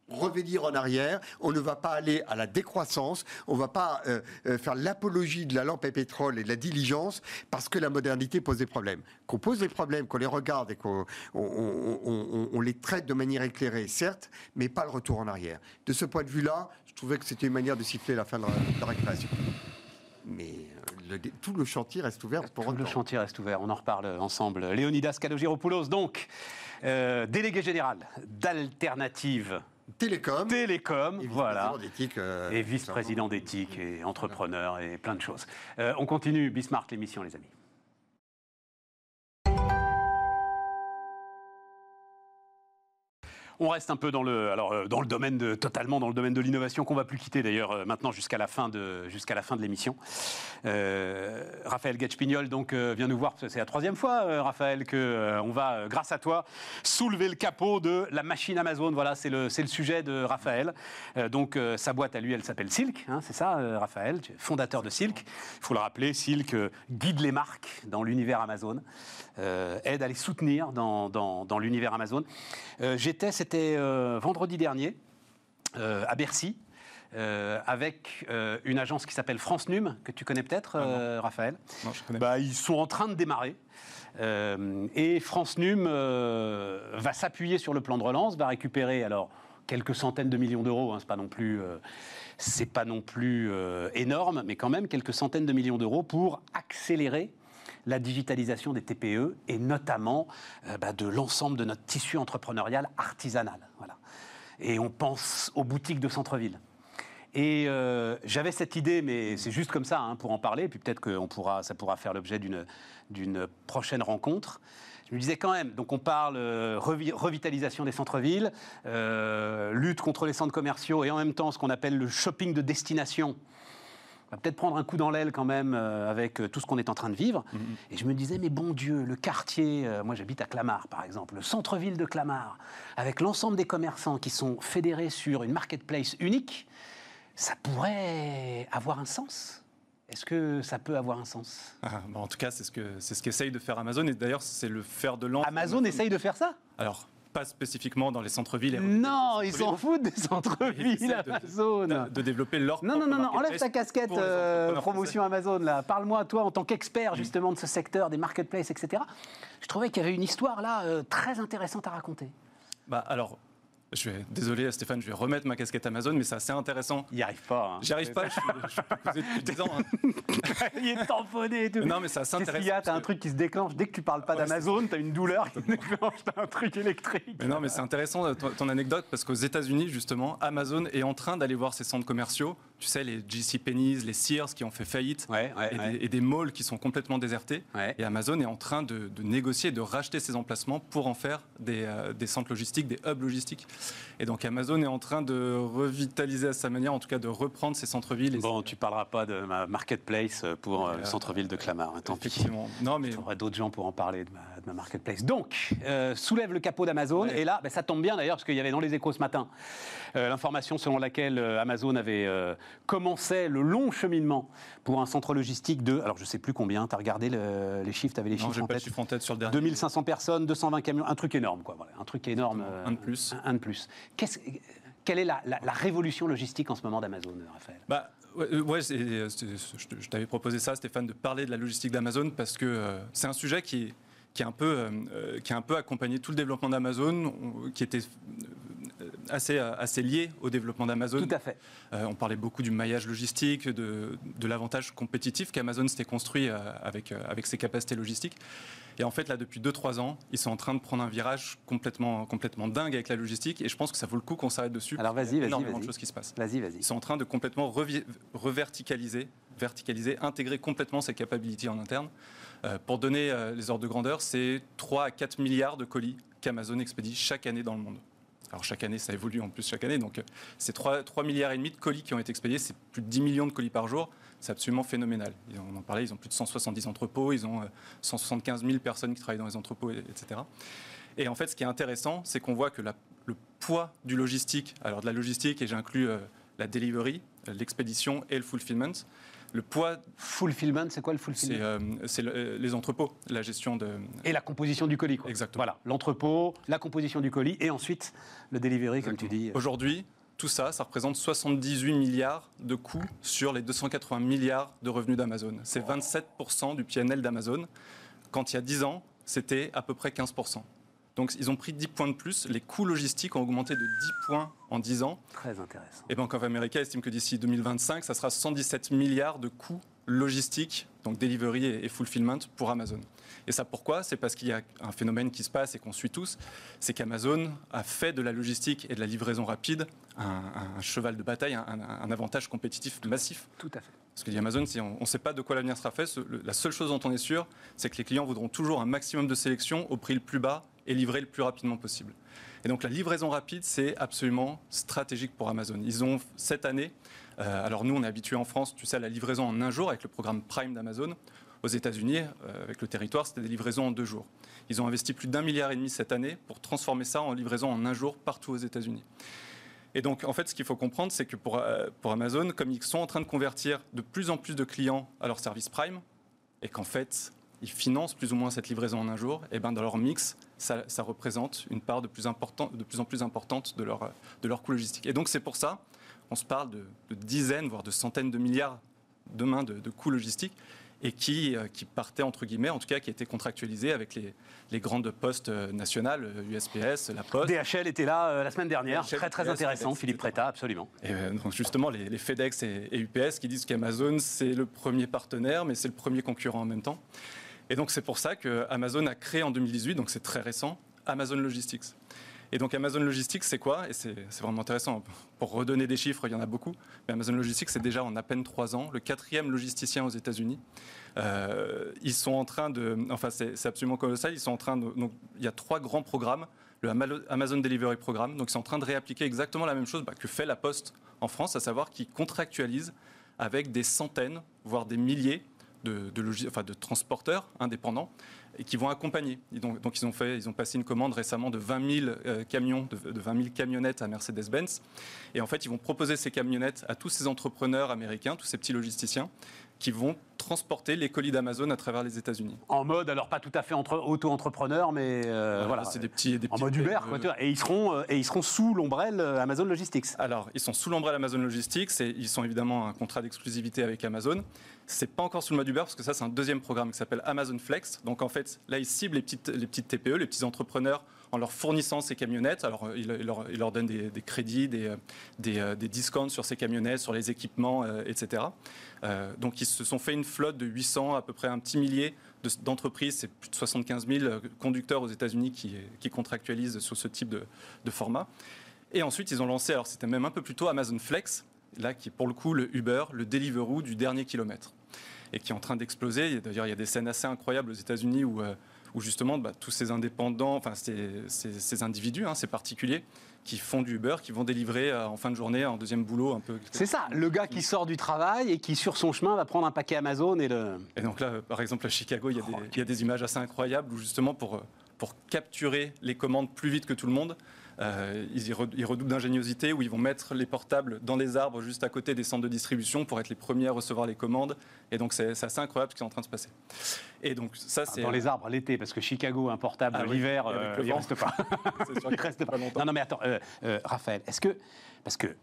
revenir en arrière, on ne va pas aller à la décroissance, on ne va pas euh, euh, faire l'apologie de la lampe à pétrole et de la diligence parce que la modernité pose des problèmes. Qu'on pose des problèmes, qu'on les regarde et qu'on on- on- on- on les traite de manière éclairée, certes, mais pas le retour en arrière. De ce point de vue-là, je trouvais que c'était une manière de siffler la fin de la, de la récréation. Mais euh, le tout le chantier reste ouvert pour Tout le chantier reste ouvert, on en reparle ensemble. Léonidas Kalogiropoulos, donc, euh, délégué général d'Alternative Télécom, Télécom, et voilà. vice-président d'éthique, euh, Et vice-président d'éthique et entrepreneur et plein de choses. Euh, on continue Bismarck l'émission, les amis. On reste un peu dans le, alors, euh, dans le domaine de, totalement dans le domaine de l'innovation qu'on va plus quitter d'ailleurs euh, maintenant jusqu'à la fin de, jusqu'à la fin de l'émission. Euh, Raphaël Gatchpignol donc vient nous voir, c'est la troisième fois, Raphaël, que on va, grâce à toi, soulever le capot de la machine Amazon. Voilà, c'est le, c'est le sujet de Raphaël. Donc sa boîte à lui, elle s'appelle Silk, hein, c'est ça, Raphaël, fondateur de Silk. Il faut le rappeler, Silk guide les marques dans l'univers Amazon, aide à les soutenir dans, dans- dans l'univers Amazon. J'étais, c'était euh, vendredi dernier, euh, à Bercy. euh, avec euh, une agence qui s'appelle France Num, que tu connais peut-être, euh, Raphaël. Non, je connais Bah, ils sont en train de démarrer. Et France Num va s'appuyer sur le plan de relance, va récupérer alors quelques centaines de millions d'euros. Hein, c'est pas non plus, euh, c'est pas non plus énorme, mais quand même quelques centaines de millions d'euros pour accélérer la digitalisation des TPE et notamment euh, bah, de l'ensemble de notre tissu entrepreneurial artisanal. Voilà. Et on pense aux boutiques de centre-ville. Et euh, j'avais cette idée, mais c'est juste comme ça hein, pour en parler, puis peut-être que pourra, ça pourra faire l'objet d'une, prochaine rencontre. Je me disais quand même, donc on parle euh, revi- revitalisation des centres-villes, lutte contre les centres commerciaux et en même temps ce qu'on appelle le shopping de destination. Va peut-être prendre un coup dans l'aile quand même euh, avec euh, tout ce qu'on est en train de vivre. Et je me disais, mais bon Dieu, le quartier, euh, moi j'habite à Clamart par exemple, le centre-ville de Clamart, avec l'ensemble des commerçants qui sont fédérés sur une marketplace unique, ça pourrait avoir un sens? Est-ce que ça peut avoir un sens? Ah, bah, en tout cas, c'est ce que c'est ce qu'essaye de faire Amazon. Et d'ailleurs, c'est le fer de lance. Amazon essaye de faire ça? Alors, pas spécifiquement dans les centres-villes. et Non, ils s'en foutent des centres-villes Amazon. de, de développer leur Non, non, non, non, enlève ta casquette euh, promotion Amazon là. Parle-moi, toi, en tant qu'expert justement de ce secteur des marketplaces, etc. Je trouvais qu'il y avait une histoire là euh, très intéressante à raconter. Bah, alors, je vais, désolé Stéphane, je vais remettre ma casquette Amazon, mais c'est assez intéressant. Il n'y arrive pas. hein. J'y arrive pas, je suis, je suis depuis 10 ans. hein. Il est tamponné et tout. Non, mais c'est assez Qu'est-ce qu'il y intéressant. a T'as un truc qui se déclenche. Dès que tu parles pas Ouais, d'Amazon, t'as une douleur qui se déclenche. T'as un truc électrique. Mais non, mais c'est intéressant euh, ton, anecdote parce qu'aux États-Unis, justement, Amazon est en train d'aller voir ces centres commerciaux. Tu sais, les JC Penney's, les Sears qui ont fait faillite Ouais, ouais, et, ouais. Des, et des malls qui sont complètement désertés. Et Amazon est en train de, de négocier, de racheter ces emplacements pour en faire des, euh, des centres logistiques, des hubs logistiques. Et donc Amazon est en train de revitaliser à sa manière, en tout cas de reprendre ces centres-villes. Bon, tu parleras pas de ma marketplace pour euh, le Euh, centre-ville de Clamart. hein, tant pis. Non, mais Il faudra d'autres gens pour en parler de ma, de ma marketplace. Donc, euh, soulève le capot d'Amazon. Ouais. Et là, ben, ça tombe bien d'ailleurs, parce qu'il y avait dans les échos ce matin euh, l'information selon laquelle euh, Amazon avait commencé le long cheminement pour un centre logistique de. Alors, je sais plus combien. Tu as regardé le- les chiffres, tu avais les non, chiffres en pas tête? chiffre en tête sur le dernier. 2500 personnes, 220 camions, un truc énorme, quoi. Voilà, un truc énorme. Un de plus. Un, un de plus. Qu'est-ce- quelle est la, la- la révolution logistique en ce moment d'Amazon, Raphaël? Bah, ouais, je, t'avais proposé ça, Stéphane, de parler de la logistique d'Amazon parce que euh, c'est un sujet qui, est- qui, est un peu, euh, euh, qui a un peu accompagné tout le développement d'Amazon, on- qui était euh, assez, assez lié au développement d'Amazon. Tout à fait. Euh, on parlait beaucoup du maillage logistique, de, de l'avantage compétitif qu'Amazon s'était construit avec, avec ses capacités logistiques. Et en fait, là, depuis 2-3 ans, ils sont en train de prendre un virage complètement, complètement dingue avec la logistique. Et je pense que ça vaut le coup qu'on s'arrête dessus. Alors, parce vas-y, qu'il y a vas-y, énormément vas-y. de choses qui se passent. Vas-y, vas-y. Ils sont en train de complètement reverticaliser, verticaliser, intégrer complètement ces capabilities en interne. Euh, pour donner euh, les ordres de grandeur, c'est 3 à 4 milliards de colis qu'Amazon expédie chaque année dans le monde. Alors chaque année, ça évolue en plus chaque année. Donc euh, c'est 3, 3 milliards et demi de colis qui ont été expédiés. C'est plus de 10 millions de colis par jour. C'est absolument phénoménal. On en parlait, ils ont plus de 170 entrepôts, ils ont euh, 175 000 personnes qui travaillent dans les entrepôts, et- etc. Et en fait, ce qui est intéressant, c'est qu'on voit que le poids du logistique, alors de la logistique, et j'inclus la delivery, l'expédition et le fulfillment, le poids, Fulfillment, c'est quoi le fulfillment euh, c'est le- les entrepôts, la gestion de... Et la composition du colis, quoi. Exactement. Voilà, l'entrepôt, la composition du colis, et ensuite le delivery, comme tu dis. Aujourd'hui, tout ça, ça représente 78 milliards de coûts sur les 280 milliards de revenus d'Amazon. C'est 27% du PNL d'Amazon. Quand il y a 10 ans, c'était à peu près 15%. Donc ils ont pris 10 points de plus. Les coûts logistiques ont augmenté de 10 points en 10 ans. Très intéressant. Et Bank of America estime que d'ici 2025, ça sera 117 milliards de coûts logistiques, donc delivery et fulfillment pour Amazon. Et ça pourquoi? C'est parce qu'il y a un phénomène qui se passe et qu'on suit tous, c'est qu'Amazon a fait de la logistique et de la livraison rapide un, un cheval de bataille, un, avantage compétitif massif. Tout à fait. Parce que dit Amazon, si on ne sait pas de quoi l'avenir sera fait, la seule chose dont on est sûr, c'est que les clients voudront toujours un maximum de sélection au prix le plus bas et livré le plus rapidement possible. Et donc la livraison rapide, c'est absolument stratégique pour Amazon. Ils ont cette année, euh, alors nous on est habitué en France, tu sais, à la livraison en un jour avec le programme Prime d'Amazon. Aux États-Unis, euh, avec le territoire, c'était des livraisons en deux jours. Ils ont investi plus d'un milliard et demi cette année pour transformer ça en livraison en un jour partout aux États-Unis. Et donc, en fait, ce qu'il faut comprendre, c'est que pour, euh, pour Amazon, comme ils sont en train de convertir de plus en plus de clients à leur service Prime, et qu'en fait, ils financent plus ou moins cette livraison en un jour, et ben dans leur mix, ça, ça représente une part de plus, important, de plus en plus importante de leur, euh, de leur coût logistique. Et donc, c'est pour ça, on se parle de, de dizaines, voire de centaines de milliards demain de, de coûts logistiques, et qui, euh, qui partaient, entre guillemets, en tout cas, qui étaient contractualisés avec les, les grandes postes euh, nationales, euh, USPS, La Poste. DHL était là euh, la semaine dernière. DHL, Très, très UPS, intéressant. FedEx, Philippe. Preta, absolument. Et euh, donc justement, les, les FedEx et, et UPS qui disent qu'Amazon, c'est le premier partenaire, mais c'est le premier concurrent en même temps. Et donc c'est pour ça que Amazon a créé en 2018, donc c'est très récent, Amazon Logistics. Et donc Amazon Logistics, c'est quoi? Et c'est vraiment intéressant. Pour redonner des chiffres, il y en a beaucoup. Mais Amazon Logistics, c'est déjà en à peine trois ans le quatrième logisticien aux États-Unis. Euh, ils sont en train de, enfin c'est absolument colossal. Ils sont en train de, donc il y a trois grands programmes. Le Amazon Delivery Programme, donc ils sont en train de réappliquer exactement la même chose bah, que fait la Poste en France, à savoir qu'ils contractualisent avec des centaines, voire des milliers de, de, enfin, de transporteurs indépendants et qui vont accompagner. ils, ont fait, ils ont passé une commande récemment de 20 000 euh, camions, de, de 20 000 camionnettes à Mercedes-Benz. Et en fait, ils vont proposer ces camionnettes à tous ces entrepreneurs américains, tous ces petits logisticiens, qui vont transporter les colis d'Amazon à travers les États-Unis. En mode, alors pas tout à fait auto-entrepreneur, mais euh, voilà, c'est des petits, des en mode Uber, quoi, tu vois, et ils seront euh, et ils seront sous l'ombrelle Amazon Logistics. Alors, ils sont sous l'ombrelle Amazon Logistics et ils sont évidemment un contrat d'exclusivité avec Amazon. C'est pas encore sous le mode Uber parce que ça c'est un deuxième programme qui s'appelle Amazon Flex. Donc en fait, là ils ciblent les petites, les petites TPE, les petits entrepreneurs en leur fournissant ces camionnettes. Alors, euh, il, leur, donne des, crédits, des, euh, euh, des, discounts sur ces camionnettes, sur les équipements, etc. donc, ils se sont fait une flotte de 800, à peu près un petit millier d'entreprises. C'est plus de 75 000 conducteurs aux États-Unis qui, qui, contractualisent sur ce type de, de format. Et ensuite, ils ont lancé, alors c'était même un peu plus tôt, Amazon Flex, là qui est pour le coup le Uber, le Deliveroo du dernier kilomètre, et qui est en train d'exploser. D'ailleurs, il y a des scènes assez incroyables aux États-Unis où où justement bah, tous ces indépendants, enfin ces, individus, hein, ces particuliers, qui font du Uber, qui vont délivrer euh, en fin de journée un deuxième boulot un peu. C'est ça, le gars qui sort du travail et qui sur son chemin va prendre un paquet Amazon et le. Et donc là, par exemple à Chicago, il y a, des, il y a des images assez incroyables où justement pour pour capturer les commandes plus vite que tout le monde, euh, ils, redoublent d'ingéniosité où ils vont mettre les portables dans les arbres juste à côté des centres de distribution pour être les premiers à recevoir les commandes. Et donc c'est assez incroyable ce qui est en train de se passer. Et donc ça c'est dans les arbres l'été parce que Chicago un portable ah l'hiver euh, il reste pas. il reste pas longtemps. Non non mais attends euh, Raphaël est-ce que parce que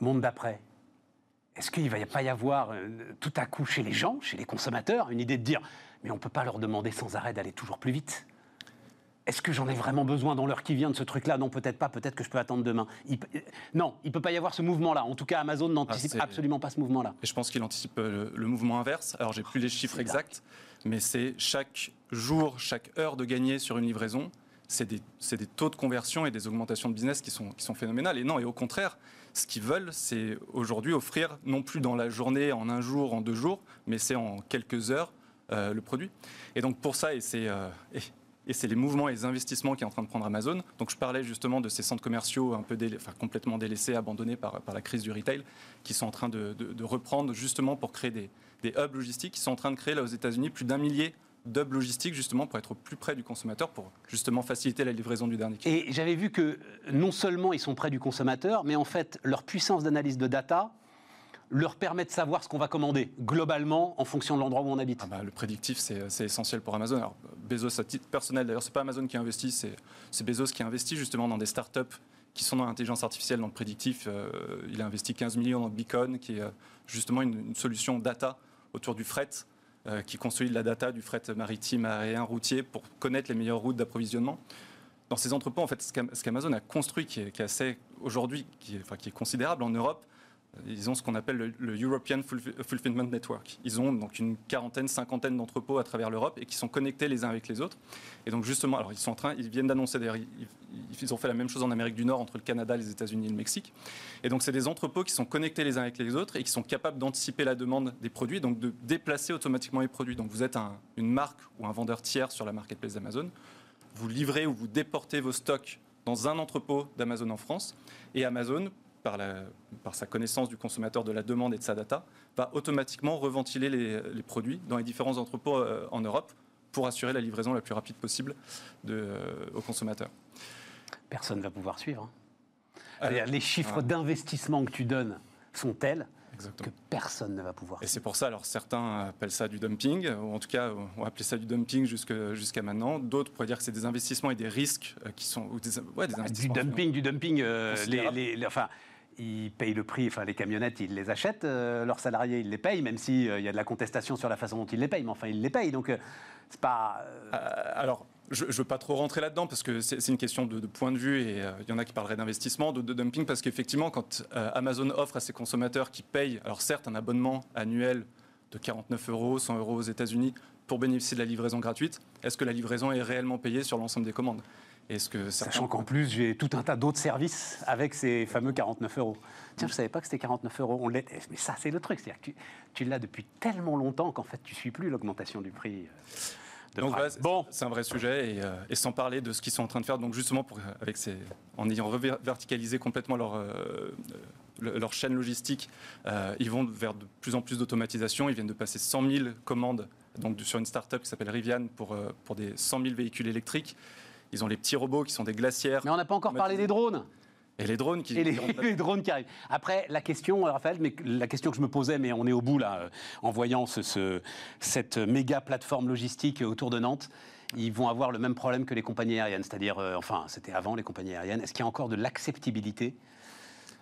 monde d'après est-ce qu'il ne va pas y avoir tout à coup chez les gens, chez les consommateurs, une idée de dire mais on ne peut pas leur demander sans arrêt d'aller toujours plus vite? Est-ce que j'en ai vraiment besoin dans l'heure qui vient de ce truc-là? Non, peut-être pas, peut-être que je peux attendre demain. non, il ne peut pas y avoir ce mouvement-là. En tout cas, Amazon n'anticipe ah, absolument pas ce mouvement-là. Et je pense qu'il anticipe euh, le, mouvement inverse. Alors, j'ai plus les chiffres exacts, mais c'est chaque jour, chaque heure de gagner sur une livraison, c'est des, des, taux de conversion et des augmentations de business qui sont, qui sont phénoménales. Et non, et au contraire, ce qu'ils veulent, c'est aujourd'hui offrir, non plus dans la journée, en un jour, en deux jours, mais c'est en quelques heures, euh, le produit. Et donc pour ça, et c'est euh, et c'est les mouvements et les investissements qui est en train de prendre Amazon. Donc je parlais justement de ces centres commerciaux un peu enfin, complètement délaissés, abandonnés par, par, la crise du retail, qui sont en train de, de, reprendre justement pour créer des, des, hubs logistiques, qui sont en train de créer là aux États-Unis plus d'un millier d'hubs logistiques justement pour être plus près du consommateur, pour justement faciliter la livraison du dernier. Et j'avais vu que non seulement ils sont près du consommateur, mais en fait leur puissance d'analyse de data leur permet de savoir ce qu'on va commander globalement en fonction de l'endroit où on habite. Ah bah, le prédictif, c'est essentiel pour Amazon. Alors, Bezos, à titre personnel, d'ailleurs, c'est pas Amazon qui investit, c'est Bezos qui investit justement dans des startups qui sont dans l'intelligence artificielle, dans le prédictif. Euh, il a investi 15 millions dans Beacon, qui est euh, justement une, solution data autour du fret, euh, qui consolide la data du fret maritime, aérien, routier, pour connaître les meilleures routes d'approvisionnement. Dans ces entrepôts, en fait, ce qu'Amazon a construit, qui est, assez aujourd'hui, qui, qui est considérable en Europe, ils ont ce qu'on appelle le, European Fulfillment Network. Ils ont donc une quarantaine, cinquantaine d'entrepôts à travers l'Europe et qui sont connectés les uns avec les autres. Et donc justement, alors ils sont en train, ils viennent d'annoncer ils, ont fait la même chose en Amérique du Nord entre le Canada, les États-Unis et le Mexique. Et donc c'est des entrepôts qui sont connectés les uns avec les autres et qui sont capables d'anticiper la demande des produits, donc de déplacer automatiquement les produits. Donc vous êtes une marque ou un vendeur tiers sur la marketplace d'Amazon, vous livrez ou vous déportez vos stocks dans un entrepôt d'Amazon en France et Amazon par, sa connaissance du consommateur, de la demande et de sa data, va automatiquement reventiler les, produits dans les différents entrepôts euh, en Europe pour assurer la livraison la plus rapide possible euh, aux consommateurs. Personne ne va pouvoir suivre. Hein. les chiffres d'investissement que tu donnes sont tels que personne ne va pouvoir. Et c'est pour ça, alors certains appellent ça du dumping, ou en tout cas, on appelé ça du dumping jusqu'à maintenant. D'autres pourraient dire que c'est des investissements et des risques euh, qui sont. des, ouais, des bah, du dumping, du dumping. les, enfin, ils payent le prix, enfin les camionnettes, ils les achètent, euh, leurs salariés, ils les payent, même s'il euh, y a de la contestation sur la façon dont ils les payent, mais enfin ils les payent, donc euh, c'est pas... alors, je ne veux pas trop rentrer là-dedans, parce que c'est une question de, point de vue, et il y en a qui parleraient d'investissement, de, dumping, parce qu'effectivement, quand Amazon offre à ses consommateurs qui payent, alors certes, un abonnement annuel de 49 euros, 100 euros aux États-Unis, pour bénéficier de la livraison gratuite, est-ce que la livraison est réellement payée sur l'ensemble des commandes? Que Sachant qu'en plus, j'ai tout un tas d'autres services avec ces fameux 49 euros. Tiens, je ne savais pas que c'était 49 euros. On Mais ça, c'est le truc. C'est-à-dire que tu, l'as depuis tellement longtemps qu'en fait, tu ne suis plus l'augmentation du prix. Euh, donc bon. c'est un vrai sujet euh, et, sans parler de ce qu'ils sont en train de faire. Donc justement, pour, avec ces, en ayant verticalisé complètement leur, euh, le- leur chaîne logistique, euh, ils vont vers de plus en plus d'automatisation. Ils viennent de passer 100 000 commandes donc, sur une start-up qui s'appelle Rivian pour, euh, pour des 100 000 véhicules électriques. Ils ont les petits robots qui sont des glacières. Mais on n'a pas encore parlé des drones. Et les drones qui. Et les, drones qui arrivent. Après, la question, euh, Raphaël, mais la question que je me posais, mais on est au bout là, euh, en voyant ce- ce- cette méga plateforme logistique autour de Nantes. Ils vont avoir le même problème que les compagnies aériennes, c'est-à-dire, euh, enfin, c'était avant les compagnies aériennes. Est-ce qu'il y a encore de l'acceptabilité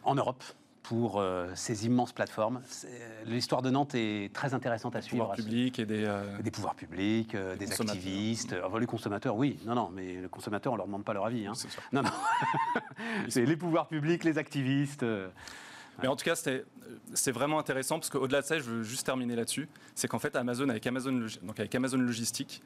en Europe? Pour euh, ces immenses plateformes C'est- L'histoire de Nantes est très intéressante à suivre. pouvoirs publics et des. euh, Des pouvoirs publics, euh, des activistes. Enfin, les consommateurs, oui. Non, non, mais les consommateurs, on leur demande pas leur avis. hein. Non, non. C'est les pouvoirs publics, les activistes. euh, Mais en tout cas, c'est vraiment intéressant parce qu'au-delà de ça, je veux juste terminer là-dessus. C'est qu'en fait, Amazon, avec Amazon, donc avec Amazon Logistique,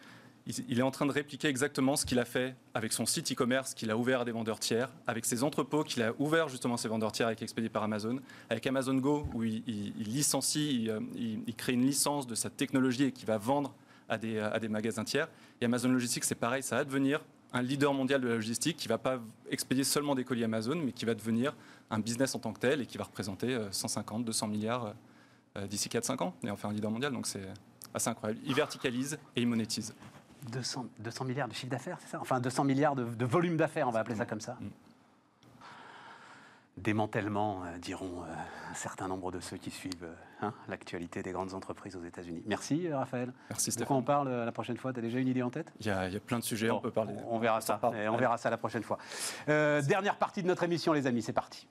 il, est en train de répliquer exactement ce qu'il a fait avec son site e-commerce qu'il a ouvert à des vendeurs tiers, avec ses entrepôts qu'il a ouvert justement à ses vendeurs tiers avec expédié par Amazon, avec Amazon Go où il, licencie, il, euh, il- crée une licence de sa technologie et qui va vendre à des, à des magasins tiers. Et Amazon Logistique, c'est pareil, ça va devenir un leader mondial de la logistique qui va pas expédier seulement des colis Amazon, mais qui va devenir un business en tant que tel et qui va représenter euh, 150, 200 milliards euh, euh, d'ici 4-5 ans et en faire un leader mondial. Donc c'est assez incroyable. Il verticalise et il monétise. 200, 200 milliards de chiffre d'affaires, c'est ça? Enfin, 200 milliards de, de volume d'affaires, on va appeler ça comme ça. Mm. Démantèlement, euh, diront euh, un certain nombre de ceux qui suivent euh, hein, l'actualité des grandes entreprises aux États-Unis. Merci, Raphaël. Merci De quoi Stéphane. on parle la prochaine fois? Tu as déjà une idée en tête? Il y, a, il y a plein de sujets, Bon, on peut parler. On verra ça. parle. Et on verra ça la prochaine fois. Dernière partie de notre émission, les amis, c'est parti.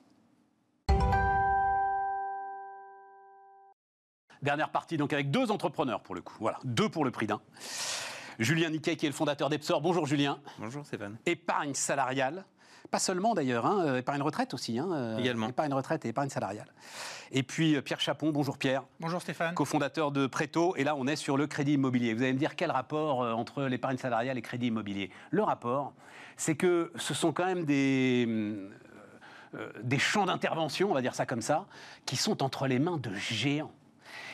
Dernière partie, donc avec deux entrepreneurs pour le coup. Voilà, deux pour le prix d'un. Julien Niquet, qui est le fondateur d'Epsor. Bonjour Julien. Bonjour Stéphane. Épargne salariale. Pas seulement d'ailleurs, hein, euh, épargne retraite aussi. hein, euh, Également. Épargne retraite et épargne salariale. Et puis euh, Pierre Chapon, bonjour Pierre, Bonjour Stéphane. cofondateur de Préto. Et là, on est sur le crédit immobilier. Vous allez me dire quel rapport entre l'épargne salariale et le crédit immobilier? Le rapport, c'est que ce sont quand même des, euh, des champs d'intervention, on va dire ça comme ça, qui sont entre les mains de géants.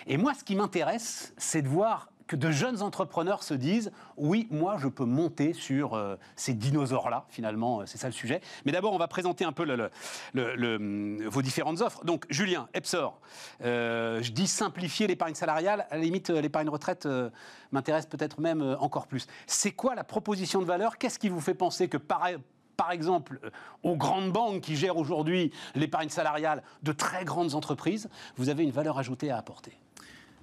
Et moi, ce qui m'intéresse, c'est de voir que de jeunes entrepreneurs se disent oui, moi, je peux monter sur euh, ces dinosaures-là. Finalement, euh, c'est ça le sujet. Mais d'abord, on va présenter un peu le- vos différentes offres. Donc, Julien, Epsor, euh, je dis simplifier l'épargne salariale. À la limite, euh, l'épargne retraite euh, m'intéresse peut-être même euh, encore plus. C'est quoi la proposition de valeur? Qu'est-ce qui vous fait penser que par exemple, euh, aux grandes banques qui gèrent aujourd'hui l'épargne salariale de très grandes entreprises, vous avez une valeur ajoutée à apporter?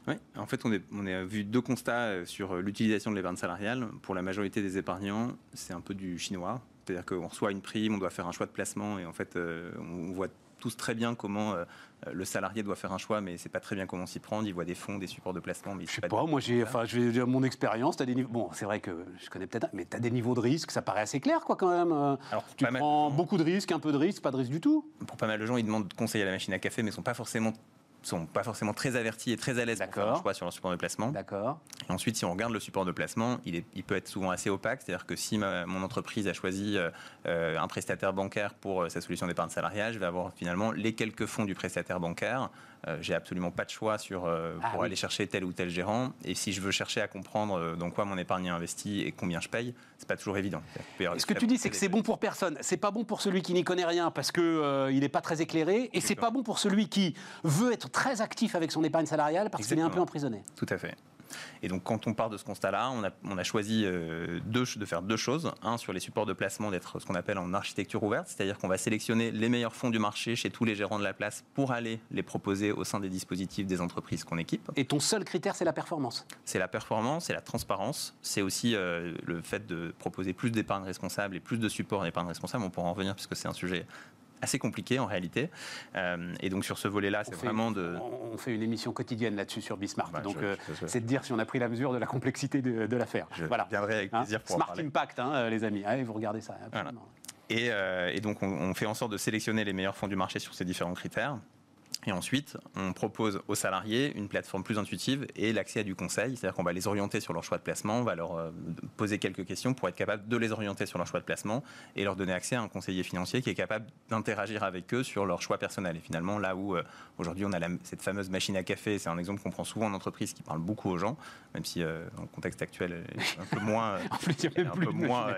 Oui, en fait, on, est, on a vu deux constats euh, sur euh, l'utilisation de l'épargne salariale. Pour la majorité des épargnants, c'est un peu du chinois. C'est-à-dire qu'on reçoit une prime, on doit faire un choix de placement et en fait, euh, on voit tous très bien comment euh, le salarié doit faire un choix, mais c'est pas très bien comment s'y prendre. Il voit des fonds, des supports de placement, mais il Je sais pas, moi j'ai, enfin, je vais dire mon expérience, t'as des niveaux. Bon, c'est vrai que je connais peut-être, mais tu as des niveaux de risque, ça paraît assez clair, quoi, quand même. euh. Alors, Tu pas mal prends beaucoup de risques, un peu de risque, pas de risque du tout. pour pas mal de gens, ils demandent conseil à la machine à café, mais sont pas forcément sont pas forcément très avertis et très à l'aise pour choix sur leur support de placement. D'accord. Et ensuite, si on regarde le support de placement, il, est- il peut être souvent assez opaque. C'est-à-dire que si ma- mon entreprise a choisi euh, euh, un prestataire bancaire pour euh, sa solution d'épargne salariale, je vais avoir finalement les quelques fonds du prestataire bancaire. Euh, J'ai absolument pas de choix sur, euh, Ah pour oui. aller chercher tel ou tel gérant. Et si je veux chercher à comprendre euh, dans quoi mon épargne est investie et combien je paye, c'est pas toujours évident. Et ce que tu dis, c'est que c'est bon pour personne. C'est pas bon pour celui qui n'y connaît rien parce que euh, il n'est pas très éclairé, et c'est pas bon pour celui qui veut être très actif avec son épargne salariale parce qu'il est un peu emprisonné. Tout à fait. Et donc, quand on part de ce constat-là, on a, on a choisi euh, deux, de faire deux choses. Un, sur les supports de placement, d'être ce qu'on appelle en architecture ouverte, c'est-à-dire qu'on va sélectionner les meilleurs fonds du marché chez tous les gérants de la place pour aller les proposer au sein des dispositifs des entreprises qu'on équipe. Et ton seul critère, c'est la performance. C'est la performance, c'est la transparence, c'est aussi euh, le fait de proposer plus d'épargne responsable et plus de support d'épargne responsable. On pourra en revenir puisque c'est un sujet assez compliqué en réalité. Euh, et donc, sur ce volet-là, c'est vraiment de. On fait une émission quotidienne là-dessus sur Bismart. Bah, Donc, euh, c'est de dire si on a pris la mesure de la complexité de, de l'affaire. Je Voilà. viendrai avec Hein plaisir pour en Smart. Impact, hein, les amis. Allez, vous regardez ça. Et, euh, et donc, on, on fait en sorte de sélectionner les meilleurs fonds du marché sur ces différents critères. Et ensuite, on propose aux salariés une plateforme plus intuitive et l'accès à du conseil. C'est-à-dire qu'on va les orienter sur leur choix de placement, on va leur euh, poser quelques questions pour être capable de les orienter sur leur choix de placement et leur donner accès à un conseiller financier qui est capable d'interagir avec eux sur leur choix personnel. Et finalement, là où euh, aujourd'hui on a la- cette fameuse machine à café, c'est un exemple qu'on prend souvent en entreprise qui parle beaucoup aux gens, même si euh, dans le contexte actuel, elle est un peu moins, En plus, il y a même un plus peu moins euh.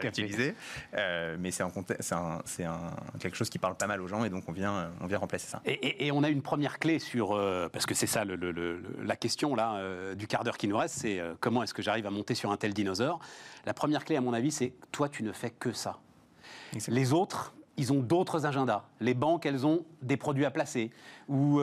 Euh, mais c'est un, un- un- quelque chose qui parle pas mal aux gens et donc on vient, on vient remplacer ça. Et, et- et on a une première clé sur, euh, parce que c'est ça le- le- le- le- la question là euh, du quart d'heure qui nous reste, c'est euh, comment est-ce que j'arrive à monter sur un tel dinosaure? La première clé, à mon avis, c'est toi, tu ne fais que ça. Exactement. Les autres, ils ont d'autres agendas. Les banques, elles ont des produits à placer. Ou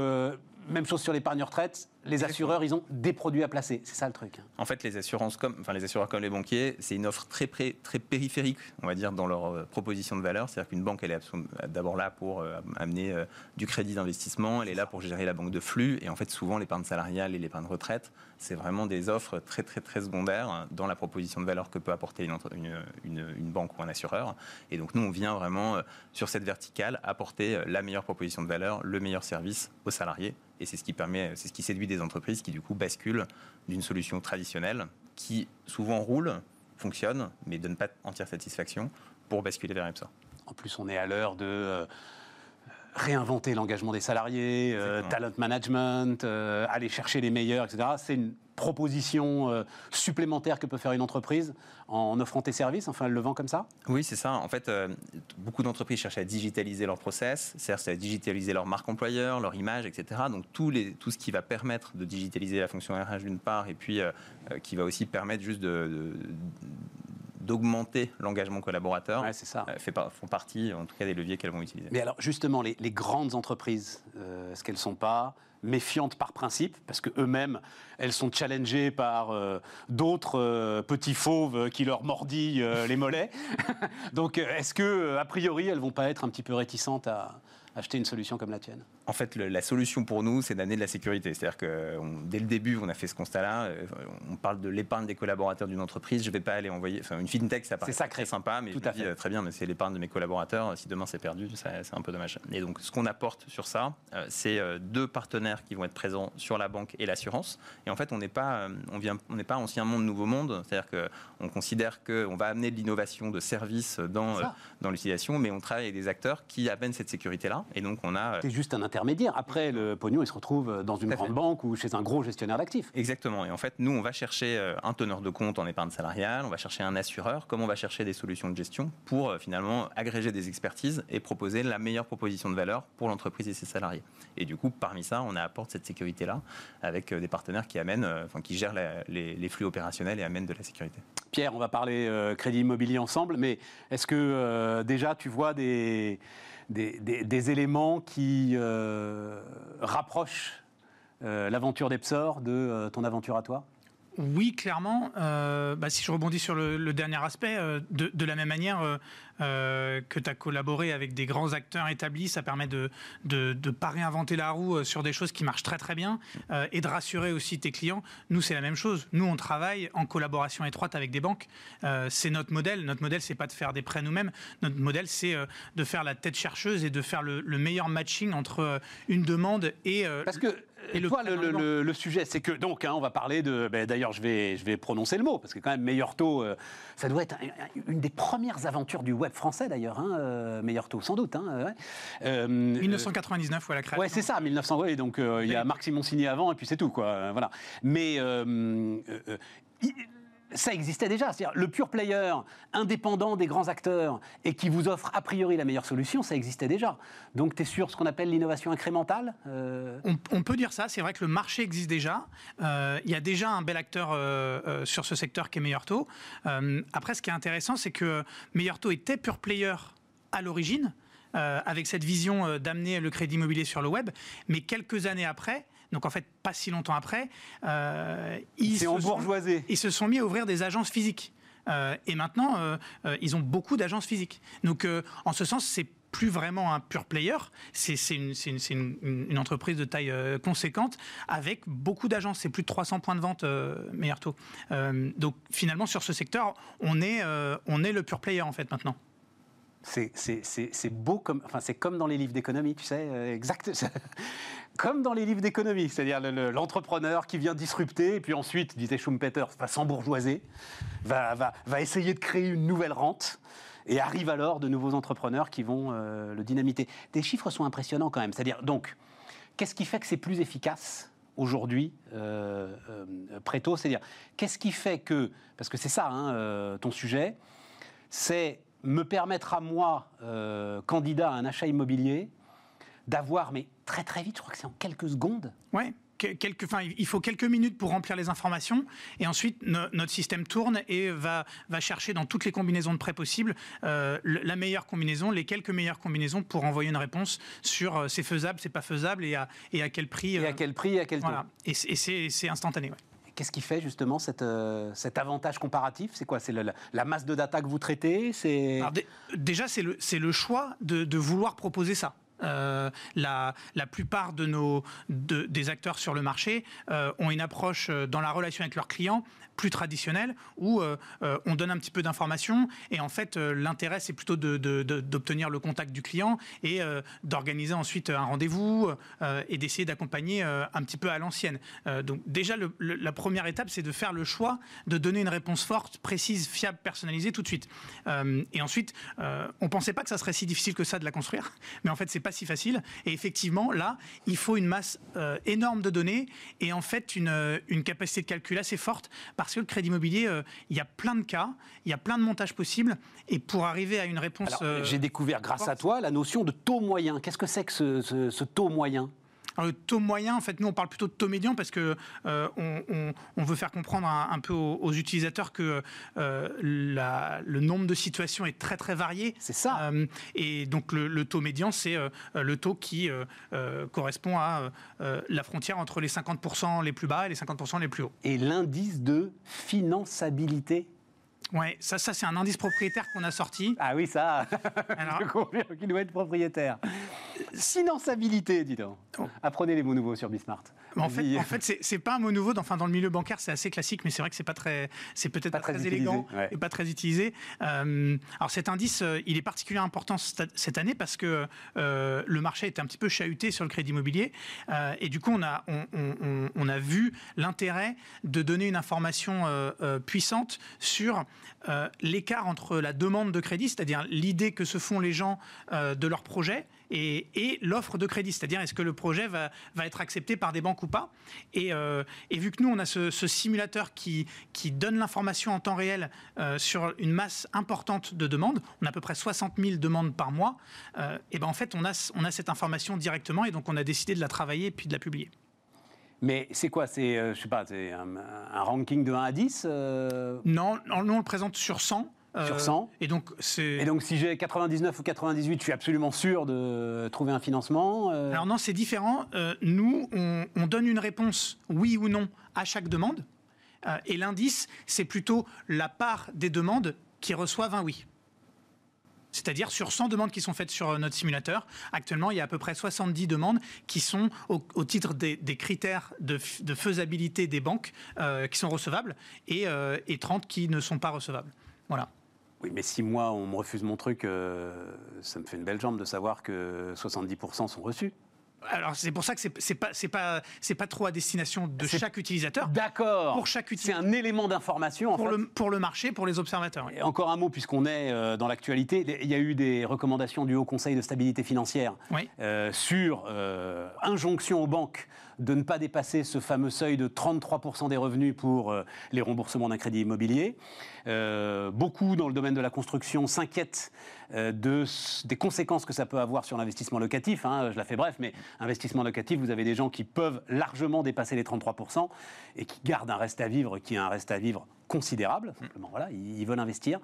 même chose sur l'épargne retraite, les assureurs, ils ont des produits à placer. C'est ça le truc. En fait, les assurances comme, enfin les assureurs comme les banquiers, c'est une offre très, pré- très périphérique, on va dire, dans leur euh, proposition de valeur. C'est-à-dire qu'une banque, elle est d'abord là pour euh, amener euh, du crédit d'investissement, elle est là pour gérer la banque de flux, et en fait, souvent, l'épargne salariale et l'épargne retraite, c'est vraiment des offres très, très, très secondaires dans la proposition de valeur que peut apporter une, entre- une, une- une banque ou un assureur. Et donc, nous, on vient vraiment euh, sur cette verticale apporter euh, la meilleure proposition de valeur, le meilleur service aux salariés. Et c'est ce qui permet, c'est ce qui séduit des entreprises qui du coup basculent d'une solution traditionnelle qui souvent roule, fonctionne, mais donne pas entière satisfaction pour basculer vers EPSA. En plus, on est à l'heure de euh, réinventer l'engagement des salariés, euh, talent management, euh, aller chercher les meilleurs, etc. C'est une proposition euh, supplémentaire que peut faire une entreprise en offrant tes services. Enfin, elle le vend comme ça? Oui, c'est ça. En fait, beaucoup d'entreprises cherchent à digitaliser leur process, c'est-à-dire à digitaliser leur marque employeur, leur image, etc. Donc tout, les, tout ce qui va permettre de digitaliser la fonction RH d'une part, et puis qui va aussi permettre juste de- de- d'augmenter l'engagement collaborateur, Ouais, c'est ça. euh, fait font partie, en tout cas, des leviers qu'elles vont utiliser. Mais alors, justement, les, les grandes entreprises, euh, est-ce qu'elles ne sont pas méfiantes par principe? Parce qu'eux-mêmes, elles sont challengées par euh, d'autres euh, petits fauves qui leur mordillent euh, les mollets. Donc, est-ce que, a priori, elles vont pas être un petit peu réticentes à acheter une solution comme la tienne? En fait, le- la solution pour nous, c'est d'amener de la sécurité. C'est-à-dire que on- dès le début, on a fait ce constat-là. euh, On parle de l'épargne des collaborateurs d'une entreprise. Je ne vais pas aller envoyer. Enfin, une fintech, ça paraît C'est sacré. très sympa, mais Tout je à fait. euh, très bien, mais c'est l'épargne de mes collaborateurs. Si demain c'est perdu, c'est un peu dommage. Et donc, ce qu'on apporte sur ça, euh, c'est deux partenaires qui vont être présents sur la banque et l'assurance. Et en fait, on n'est pas, on vient, on n'est pas ancien monde, nouveau monde. C'est-à-dire que on considère qu'on va amener de l'innovation, de services dans dans l'utilisation, mais on travaille avec des acteurs qui amènent cette sécurité-là. Et donc, on a C'est juste un intermédiaire. Après, le pognon, il se retrouve dans une grande fait. banque ou chez un gros gestionnaire d'actifs. Exactement. Et en fait, nous, on va chercher euh, un teneur de compte en épargne salariale, on va chercher un assureur, comme on va chercher des solutions de gestion pour euh, finalement agréger des expertises et proposer la meilleure proposition de valeur pour l'entreprise et ses salariés. Et du coup, parmi ça, on apporte cette sécurité-là avec euh, des partenaires qui amènent, enfin, qui gèrent la- les, les flux opérationnels et amènent de la sécurité. Pierre, on va parler euh, crédit immobilier ensemble, mais est-ce que euh, déjà tu vois des, des, éléments qui euh, rapprochent euh, l'aventure d'Epsor de euh, ton aventure à toi? Oui, clairement. Euh, bah, si je rebondis sur le, dernier aspect, de, la même manière euh, que tu as collaboré avec des grands acteurs établis, ça permet de ne de, pas réinventer la roue euh, sur des choses qui marchent très très bien euh, et de rassurer aussi tes clients. Nous, c'est la même chose. Nous, on travaille en collaboration étroite avec des banques. C'est notre modèle. Notre modèle, c'est pas de faire des prêts nous-mêmes. Notre modèle, c'est de faire la tête chercheuse et de faire le, le meilleur matching entre une demande et Parce que Et le toi, sujet, c'est que donc, hein, on va parler de. ben, D'ailleurs, je vais, je vais prononcer le mot parce que quand même, meilleur taux, euh, ça doit être un- une des premières aventures du web français d'ailleurs. hein, euh, meilleur taux, sans doute. hein, ouais. Euh, 1999 ou à la création. Ouais, c'est ça, 1900. Ouais, donc euh, il y a Marc Simoncini avant et puis c'est tout, quoi. euh, voilà. Mais ça existait déjà. C'est-à-dire le pure player indépendant des grands acteurs et qui vous offre a priori la meilleure solution, ça existait déjà. Donc tu es sur ce qu'on appelle l'innovation incrémentale euh, On, peut dire ça, c'est vrai que le marché existe déjà. Euh, Il y a déjà un bel acteur euh, sur ce secteur qui est Meilleur Taux. Après, ce qui est intéressant, c'est que Meilleur Taux était pure player à l'origine, avec cette vision d'amener le crédit immobilier sur le web. Mais quelques années après, donc en fait pas si longtemps après, euh, ils, se sont- bourgeoisé. ils se sont mis à ouvrir des agences physiques. Euh, et maintenant, euh, ils ont beaucoup d'agences physiques. Donc, en ce sens, c'est plus vraiment un pure player. C'est une, c'est une- c'est une- une entreprise de taille conséquente avec beaucoup d'agences. C'est plus de 300 points de vente, meilleur taux. Donc, finalement, sur ce secteur, on est, on est le pure player en fait maintenant. C'est- beau comme, enfin c'est comme dans les livres d'économie, tu sais, exact. comme dans les livres d'économie, c'est-à-dire le- le- l'entrepreneur qui vient disrupter, et puis ensuite, disait Schumpeter, va s'embourgeoiser, va, essayer de créer une nouvelle rente, et arrive alors de nouveaux entrepreneurs qui vont euh, le dynamiter. Des chiffres sont impressionnants quand même. C'est-à-dire, donc, qu'est-ce qui fait que c'est plus efficace aujourd'hui, euh, euh, Préto? C'est-à-dire, qu'est-ce qui fait que, parce que c'est ça hein, euh, ton sujet, c'est me permettre à moi, euh, candidat à un achat immobilier, d'avoir, mais très très vite, je crois que c'est en quelques secondes, Ouais. que- Quelques, enfin, il faut quelques minutes pour remplir les informations et ensuite no- notre système tourne et va, va chercher dans toutes les combinaisons de prêts possibles euh, la meilleure combinaison, les quelques meilleures combinaisons pour envoyer une réponse sur euh, c'est faisable, c'est pas faisable et à, et à quel prix. et euh, à quel prix, et à quel taux. voilà. Et c'est- et c'est c'est instantané. ouais. Qu'est-ce qui fait justement cette, euh, cet avantage comparatif? C'est quoi? C'est la, la masse de data que vous traitez? C'est déjà, c'est le, choix de, de vouloir proposer ça. Euh, la, plupart de nos, de- des acteurs sur le marché euh, ont une approche euh, dans la relation avec leurs clients plus traditionnelle où on donne un petit peu d'informations et en fait l'intérêt c'est plutôt d'obtenir le contact du client et d'organiser ensuite un rendez-vous et d'essayer d'accompagner un petit peu à l'ancienne. Donc déjà la première étape c'est de faire le choix de donner une réponse forte, précise, fiable, personnalisée tout de suite. Et ensuite, on pensait pas que ça serait si difficile que ça de la construire, mais en fait c'est pas si facile. Et effectivement là, il faut une masse euh, énorme de données et en fait une, euh, une capacité de calcul assez forte parce que le crédit immobilier, euh, il y a plein de cas, il y a plein de montages possibles et pour arriver à une réponse. Euh, j'ai découvert grâce à toi la notion de taux moyen. Qu'est-ce que c'est que ce, ce- ce taux moyen? Alors, le taux moyen, en fait, nous on parle plutôt de taux médian parce que euh, on, on- on veut faire comprendre un, un peu aux, aux utilisateurs que euh, la- le nombre de situations est très très varié. C'est ça. Euh, et donc le, le taux médian, c'est le taux qui correspond à la frontière entre les 50% les plus bas et les 50% les plus hauts. Et l'indice de finançabilité Ouais, ça, ça c'est un indice propriétaire qu'on a sorti. Ah oui, ça, Alors- je confirme qu'il doit être propriétaire. Finançabilité, dis donc. Oh. Apprenez les mots nouveaux sur Bismart. En fait, Vas-y. en fait c'est- pas un mot nouveau. dans- Enfin, dans le milieu bancaire, c'est assez classique, mais c'est vrai que c'est pas très, c'est peut-être Pas pas, très utilisé, élégant ouais. et pas très utilisé. Euh, alors cet indice, euh, il est particulièrement important cette année parce que euh, le marché est un petit peu chahuté sur le crédit immobilier Euh, et du coup, on a, on, on- on- on a vu l'intérêt de donner une information puissante sur l'écart entre la demande de crédit, c'est-à-dire l'idée que se font les gens de leur projet et, et l'offre de crédit, c'est-à-dire est-ce que le projet va, va être accepté par des banques ou pas? Et, euh, et vu que nous, on a ce, ce simulateur qui, qui donne l'information en temps réel euh, sur une masse importante de demandes, on a à peu près 60 000 demandes par mois, euh, et ben en fait, on a, on a cette information directement et donc on a décidé de la travailler et puis de la publier. Mais c'est quoi? C'est, je sais pas, c'est un, un ranking de 1 à 10 euh, Non, non, nous, on le présente sur 100. Euh, Sur 100. Et donc, c'est. Et donc, si j'ai 99 ou 98, je suis absolument sûr de trouver un financement. euh, Alors non, c'est différent. Euh, nous, on, on donne une réponse oui ou non à chaque demande. Et l'indice, c'est plutôt la part des demandes qui reçoivent un oui. C'est-à-dire sur 100 demandes qui sont faites sur notre simulateur, actuellement, il y a à peu près 70 demandes qui sont au, au titre des, des critères de, faisabilité des banques euh, qui sont recevables et, euh, et 30 qui ne sont pas recevables. Voilà. Oui, mais si moi, on me refuse mon truc, euh, ça me fait une belle jambe de savoir que 70% sont reçus. Alors c'est pour ça que c'est c'est pas c'est pas c'est pas trop à destination de C'est- chaque utilisateur. D'accord. Pour chaque C'est utilisateur. un élément d'information, pour fait. le, pour le marché, pour les observateurs. oui. Et encore un mot, puisqu'on est euh, dans l'actualité. Il y a eu des recommandations du Haut Conseil de stabilité financière Oui. euh, sur euh, injonction aux banques de ne pas dépasser ce fameux seuil de 33% des revenus pour euh, les remboursements d'un crédit immobilier. Euh, beaucoup dans le domaine de la construction s'inquiètent euh, de, des conséquences que ça peut avoir sur l'investissement locatif. hein. je la fais bref, mais investissement locatif, vous avez des gens qui peuvent largement dépasser les 33% et qui gardent un reste à vivre qui est un reste à vivre considérable. Simplement, voilà, ils, ils veulent investir.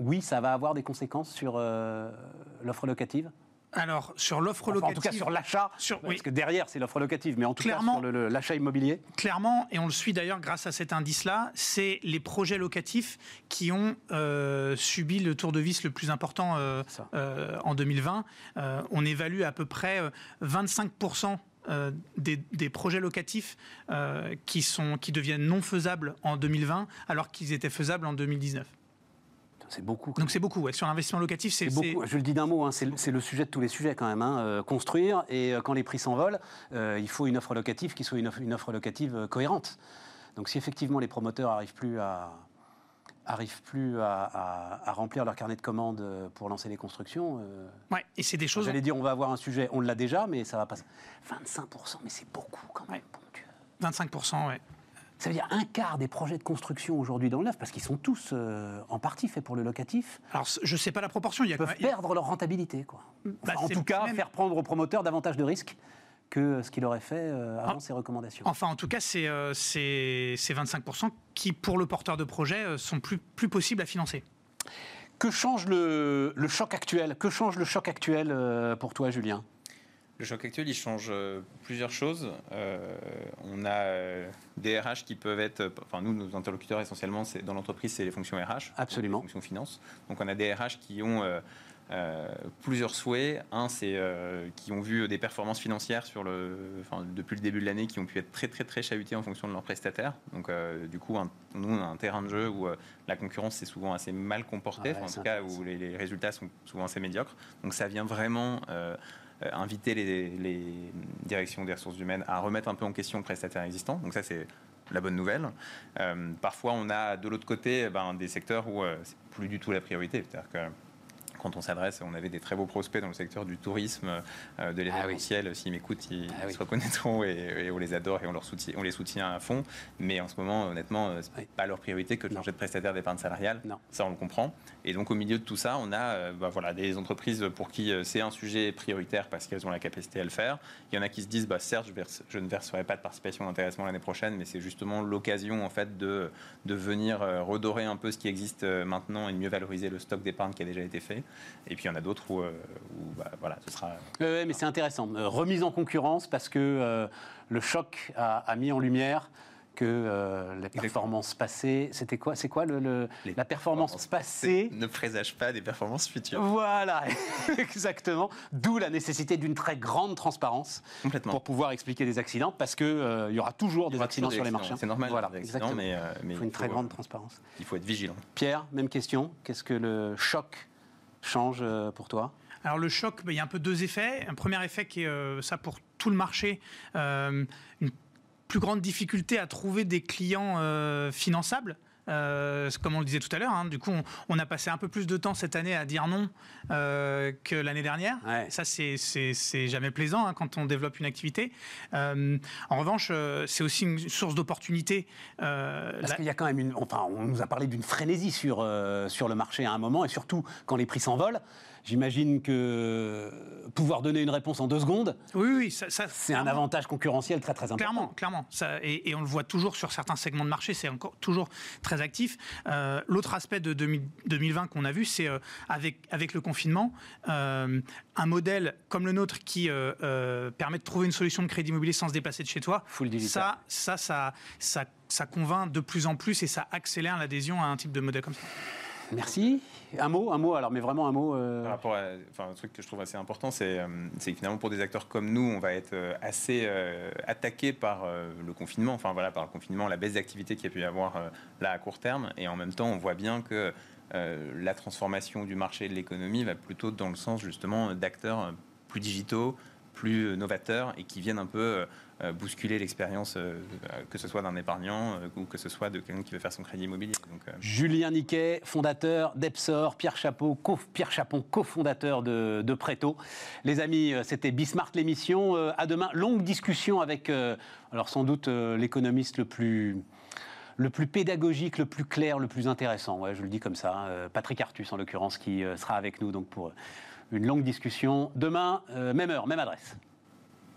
Oui, ça va avoir des conséquences sur l'offre locative? Alors sur l'offre Enfin, En locative, tout cas sur l'achat, Sur- parce oui. que derrière c'est l'offre locative, mais en tout Clairement. cas sur l'achat immobilier. clairement, et on le suit d'ailleurs grâce à cet indice-là, c'est les projets locatifs qui ont euh, subi le tour de vis le plus important euh, euh, en 2020. Euh, on évalue à peu près euh, 25%. euh, des, des projets locatifs euh, qui, sont, qui deviennent non faisables en 2020 alors qu'ils étaient faisables en 2019. C'est beaucoup. Donc c'est beaucoup, ouais. sur l'investissement locatif, c'est beaucoup. Je le dis d'un mot, hein, c'est le- sujet de tous les sujets quand même. hein, euh, construire et euh, quand les prix s'envolent, euh, il faut une offre locative qui soit une offre, une offre locative cohérente. Donc si effectivement les promoteurs arrivent plus à arrivent plus à, à- à remplir leur carnet de commandes pour lancer les constructions, euh, Ouais, et c'est des choses. j'allais dire on va avoir un sujet, on l'a déjà, mais ça va pas. 25%, mais c'est beaucoup quand même. Ouais. bon Dieu. 25%, ouais. Ça veut dire un quart des projets de construction aujourd'hui dans le neuf, parce qu'ils sont tous euh, en partie faits pour le locatif, Alors je sais pas la proportion, il y a peuvent même- perdre leur rentabilité. Quoi. Bah, Enfin, en tout cas, même- faire prendre aux promoteurs davantage de risques que ce qu'il aurait fait euh, avant Ah. ces recommandations. Enfin, en tout cas, c'est euh, c'est- ces 25% qui, pour le porteur de projet, euh, sont plus, plus possibles à financer. Que change le, le choc actuel? Que change le choc actuel euh, pour toi, Julien? Le choc actuel, il change euh, plusieurs choses. Euh, on a euh, des RH qui peuvent être, enfin nous, nos interlocuteurs essentiellement, c'est dans l'entreprise, c'est les fonctions RH, Absolument. les fonctions finance. Donc on a des RH qui ont euh, euh, plusieurs souhaits. Un, c'est qui ont vu des performances financières sur le, enfin, depuis le début de l'année qui ont pu être très très très chahutées en fonction de leurs prestataires. Donc du coup, un- nous on a un terrain de jeu où la concurrence c'est souvent assez mal comportée, Ouais, enfin, en tout cas où les, les résultats sont souvent assez médiocres. Donc ça vient vraiment inviter les, les directions des ressources humaines à remettre un peu en question le prestataire existant. Donc ça, c'est la bonne nouvelle. Euh, parfois, on a de l'autre côté eh ben, des secteurs où euh, c'est plus du tout la priorité. C'est-à-dire que quand on s'adresse, on avait des très beaux prospects dans le secteur du tourisme, euh, de l'événementiel. S'ils m'écoutent, ils, Ah oui. se reconnaîtront et, et on les adore et on, leur soutient, on les soutient à fond. Mais en ce moment, honnêtement, euh, c'est Oui. pas leur priorité que de changer de prestataire d'épargne salariale. Non. Ça, on le comprend. Et donc, au milieu de tout ça, on a euh, bah, voilà, des entreprises pour qui euh, c'est un sujet prioritaire parce qu'elles ont la capacité à le faire. Il y en a qui se disent, bah, certes, je, ne verserai pas de participation d'intéressement l'année prochaine, mais c'est justement l'occasion en fait de, de venir euh, redorer un peu ce qui existe euh, maintenant et de mieux valoriser le stock d'épargne qui a déjà été fait. Et puis, il y en a d'autres où, euh, où, bah, voilà, ce sera ouais, mais c'est intéressant. Euh, remise en concurrence parce que euh, le choc a mis en lumière que euh, les performances passées, c'était quoi C'est quoi le, la performance passée ne présage pas des performances futures. Voilà, exactement. D'où la nécessité d'une très grande transparence Complètement. pour pouvoir expliquer des accidents, parce que euh, il y aura toujours des aura accidents toujours sur les marchés. C'est normal, Voilà, des accidents, exactement. mais, euh, mais il faut une il très faut, grande euh, transparence. Il faut être vigilant. Pierre, même question. Qu'est-ce que le choc change euh, pour toi? Alors le choc, ben, il y a un peu deux effets. Un premier effet qui est ça pour tout le marché, une plus grande difficulté à trouver des clients euh, finançables. Euh, comme on le disait tout à l'heure, hein. du coup, on, on a passé un peu plus de temps cette année à dire non euh, que l'année dernière. Ouais. Ça, c'est- jamais plaisant hein, quand on développe une activité. Euh, en revanche, c'est aussi une source d'opportunité. Parce la- qu'il y a quand même une. Enfin, on nous a parlé d'une frénésie sur, sur le marché à un moment, et surtout quand les prix s'envolent. J'imagine que pouvoir donner une réponse en deux secondes, oui, oui, ça, ça- c'est un avantage concurrentiel très très important. Clairement, clairement. Ça, et, et on le voit toujours sur certains segments de marché, c'est encore toujours très actif. Euh, L'autre aspect de 2000 2020 qu'on a vu, c'est euh, avec, avec le confinement, euh, un modèle comme le nôtre qui permet de trouver une solution de crédit immobilier sans se déplacer de chez toi. Full digital. Ça, ça, ça, ça, ça convainc de plus en plus et ça accélère l'adhésion à un type de modèle comme ça. Merci. Un mot, un mot, alors, mais vraiment un mot. euh, Par rapport enfin, un truc que je trouve assez important, c'est euh, c'est que finalement pour des acteurs comme nous, on va être euh, assez attaqué par le confinement, enfin voilà, par le confinement, la baisse d'activité qu'il y a pu y avoir là à court terme, et en même temps, on voit bien que la transformation du marché et de l'économie va plutôt dans le sens justement d'acteurs plus digitaux, plus novateurs et qui viennent un peu bousculer l'expérience, euh, euh, que ce soit d'un épargnant euh, ou que ce soit de quelqu'un qui veut faire son crédit immobilier. Euh, Julien Niquet, fondateur d'Epsor, Pierre, Chapeau, co- Pierre Chapon, cofondateur de, de Préto. Les amis, euh, c'était Bismart l'émission. Euh, À demain, longue discussion avec, euh, alors sans doute, euh, l'économiste le plus, pédagogique, le plus clair, le plus intéressant. Ouais, je le dis comme ça. euh, Patrick Artus, en l'occurrence, qui euh, sera avec nous donc pour euh, une longue discussion. Demain, euh, même heure, même adresse.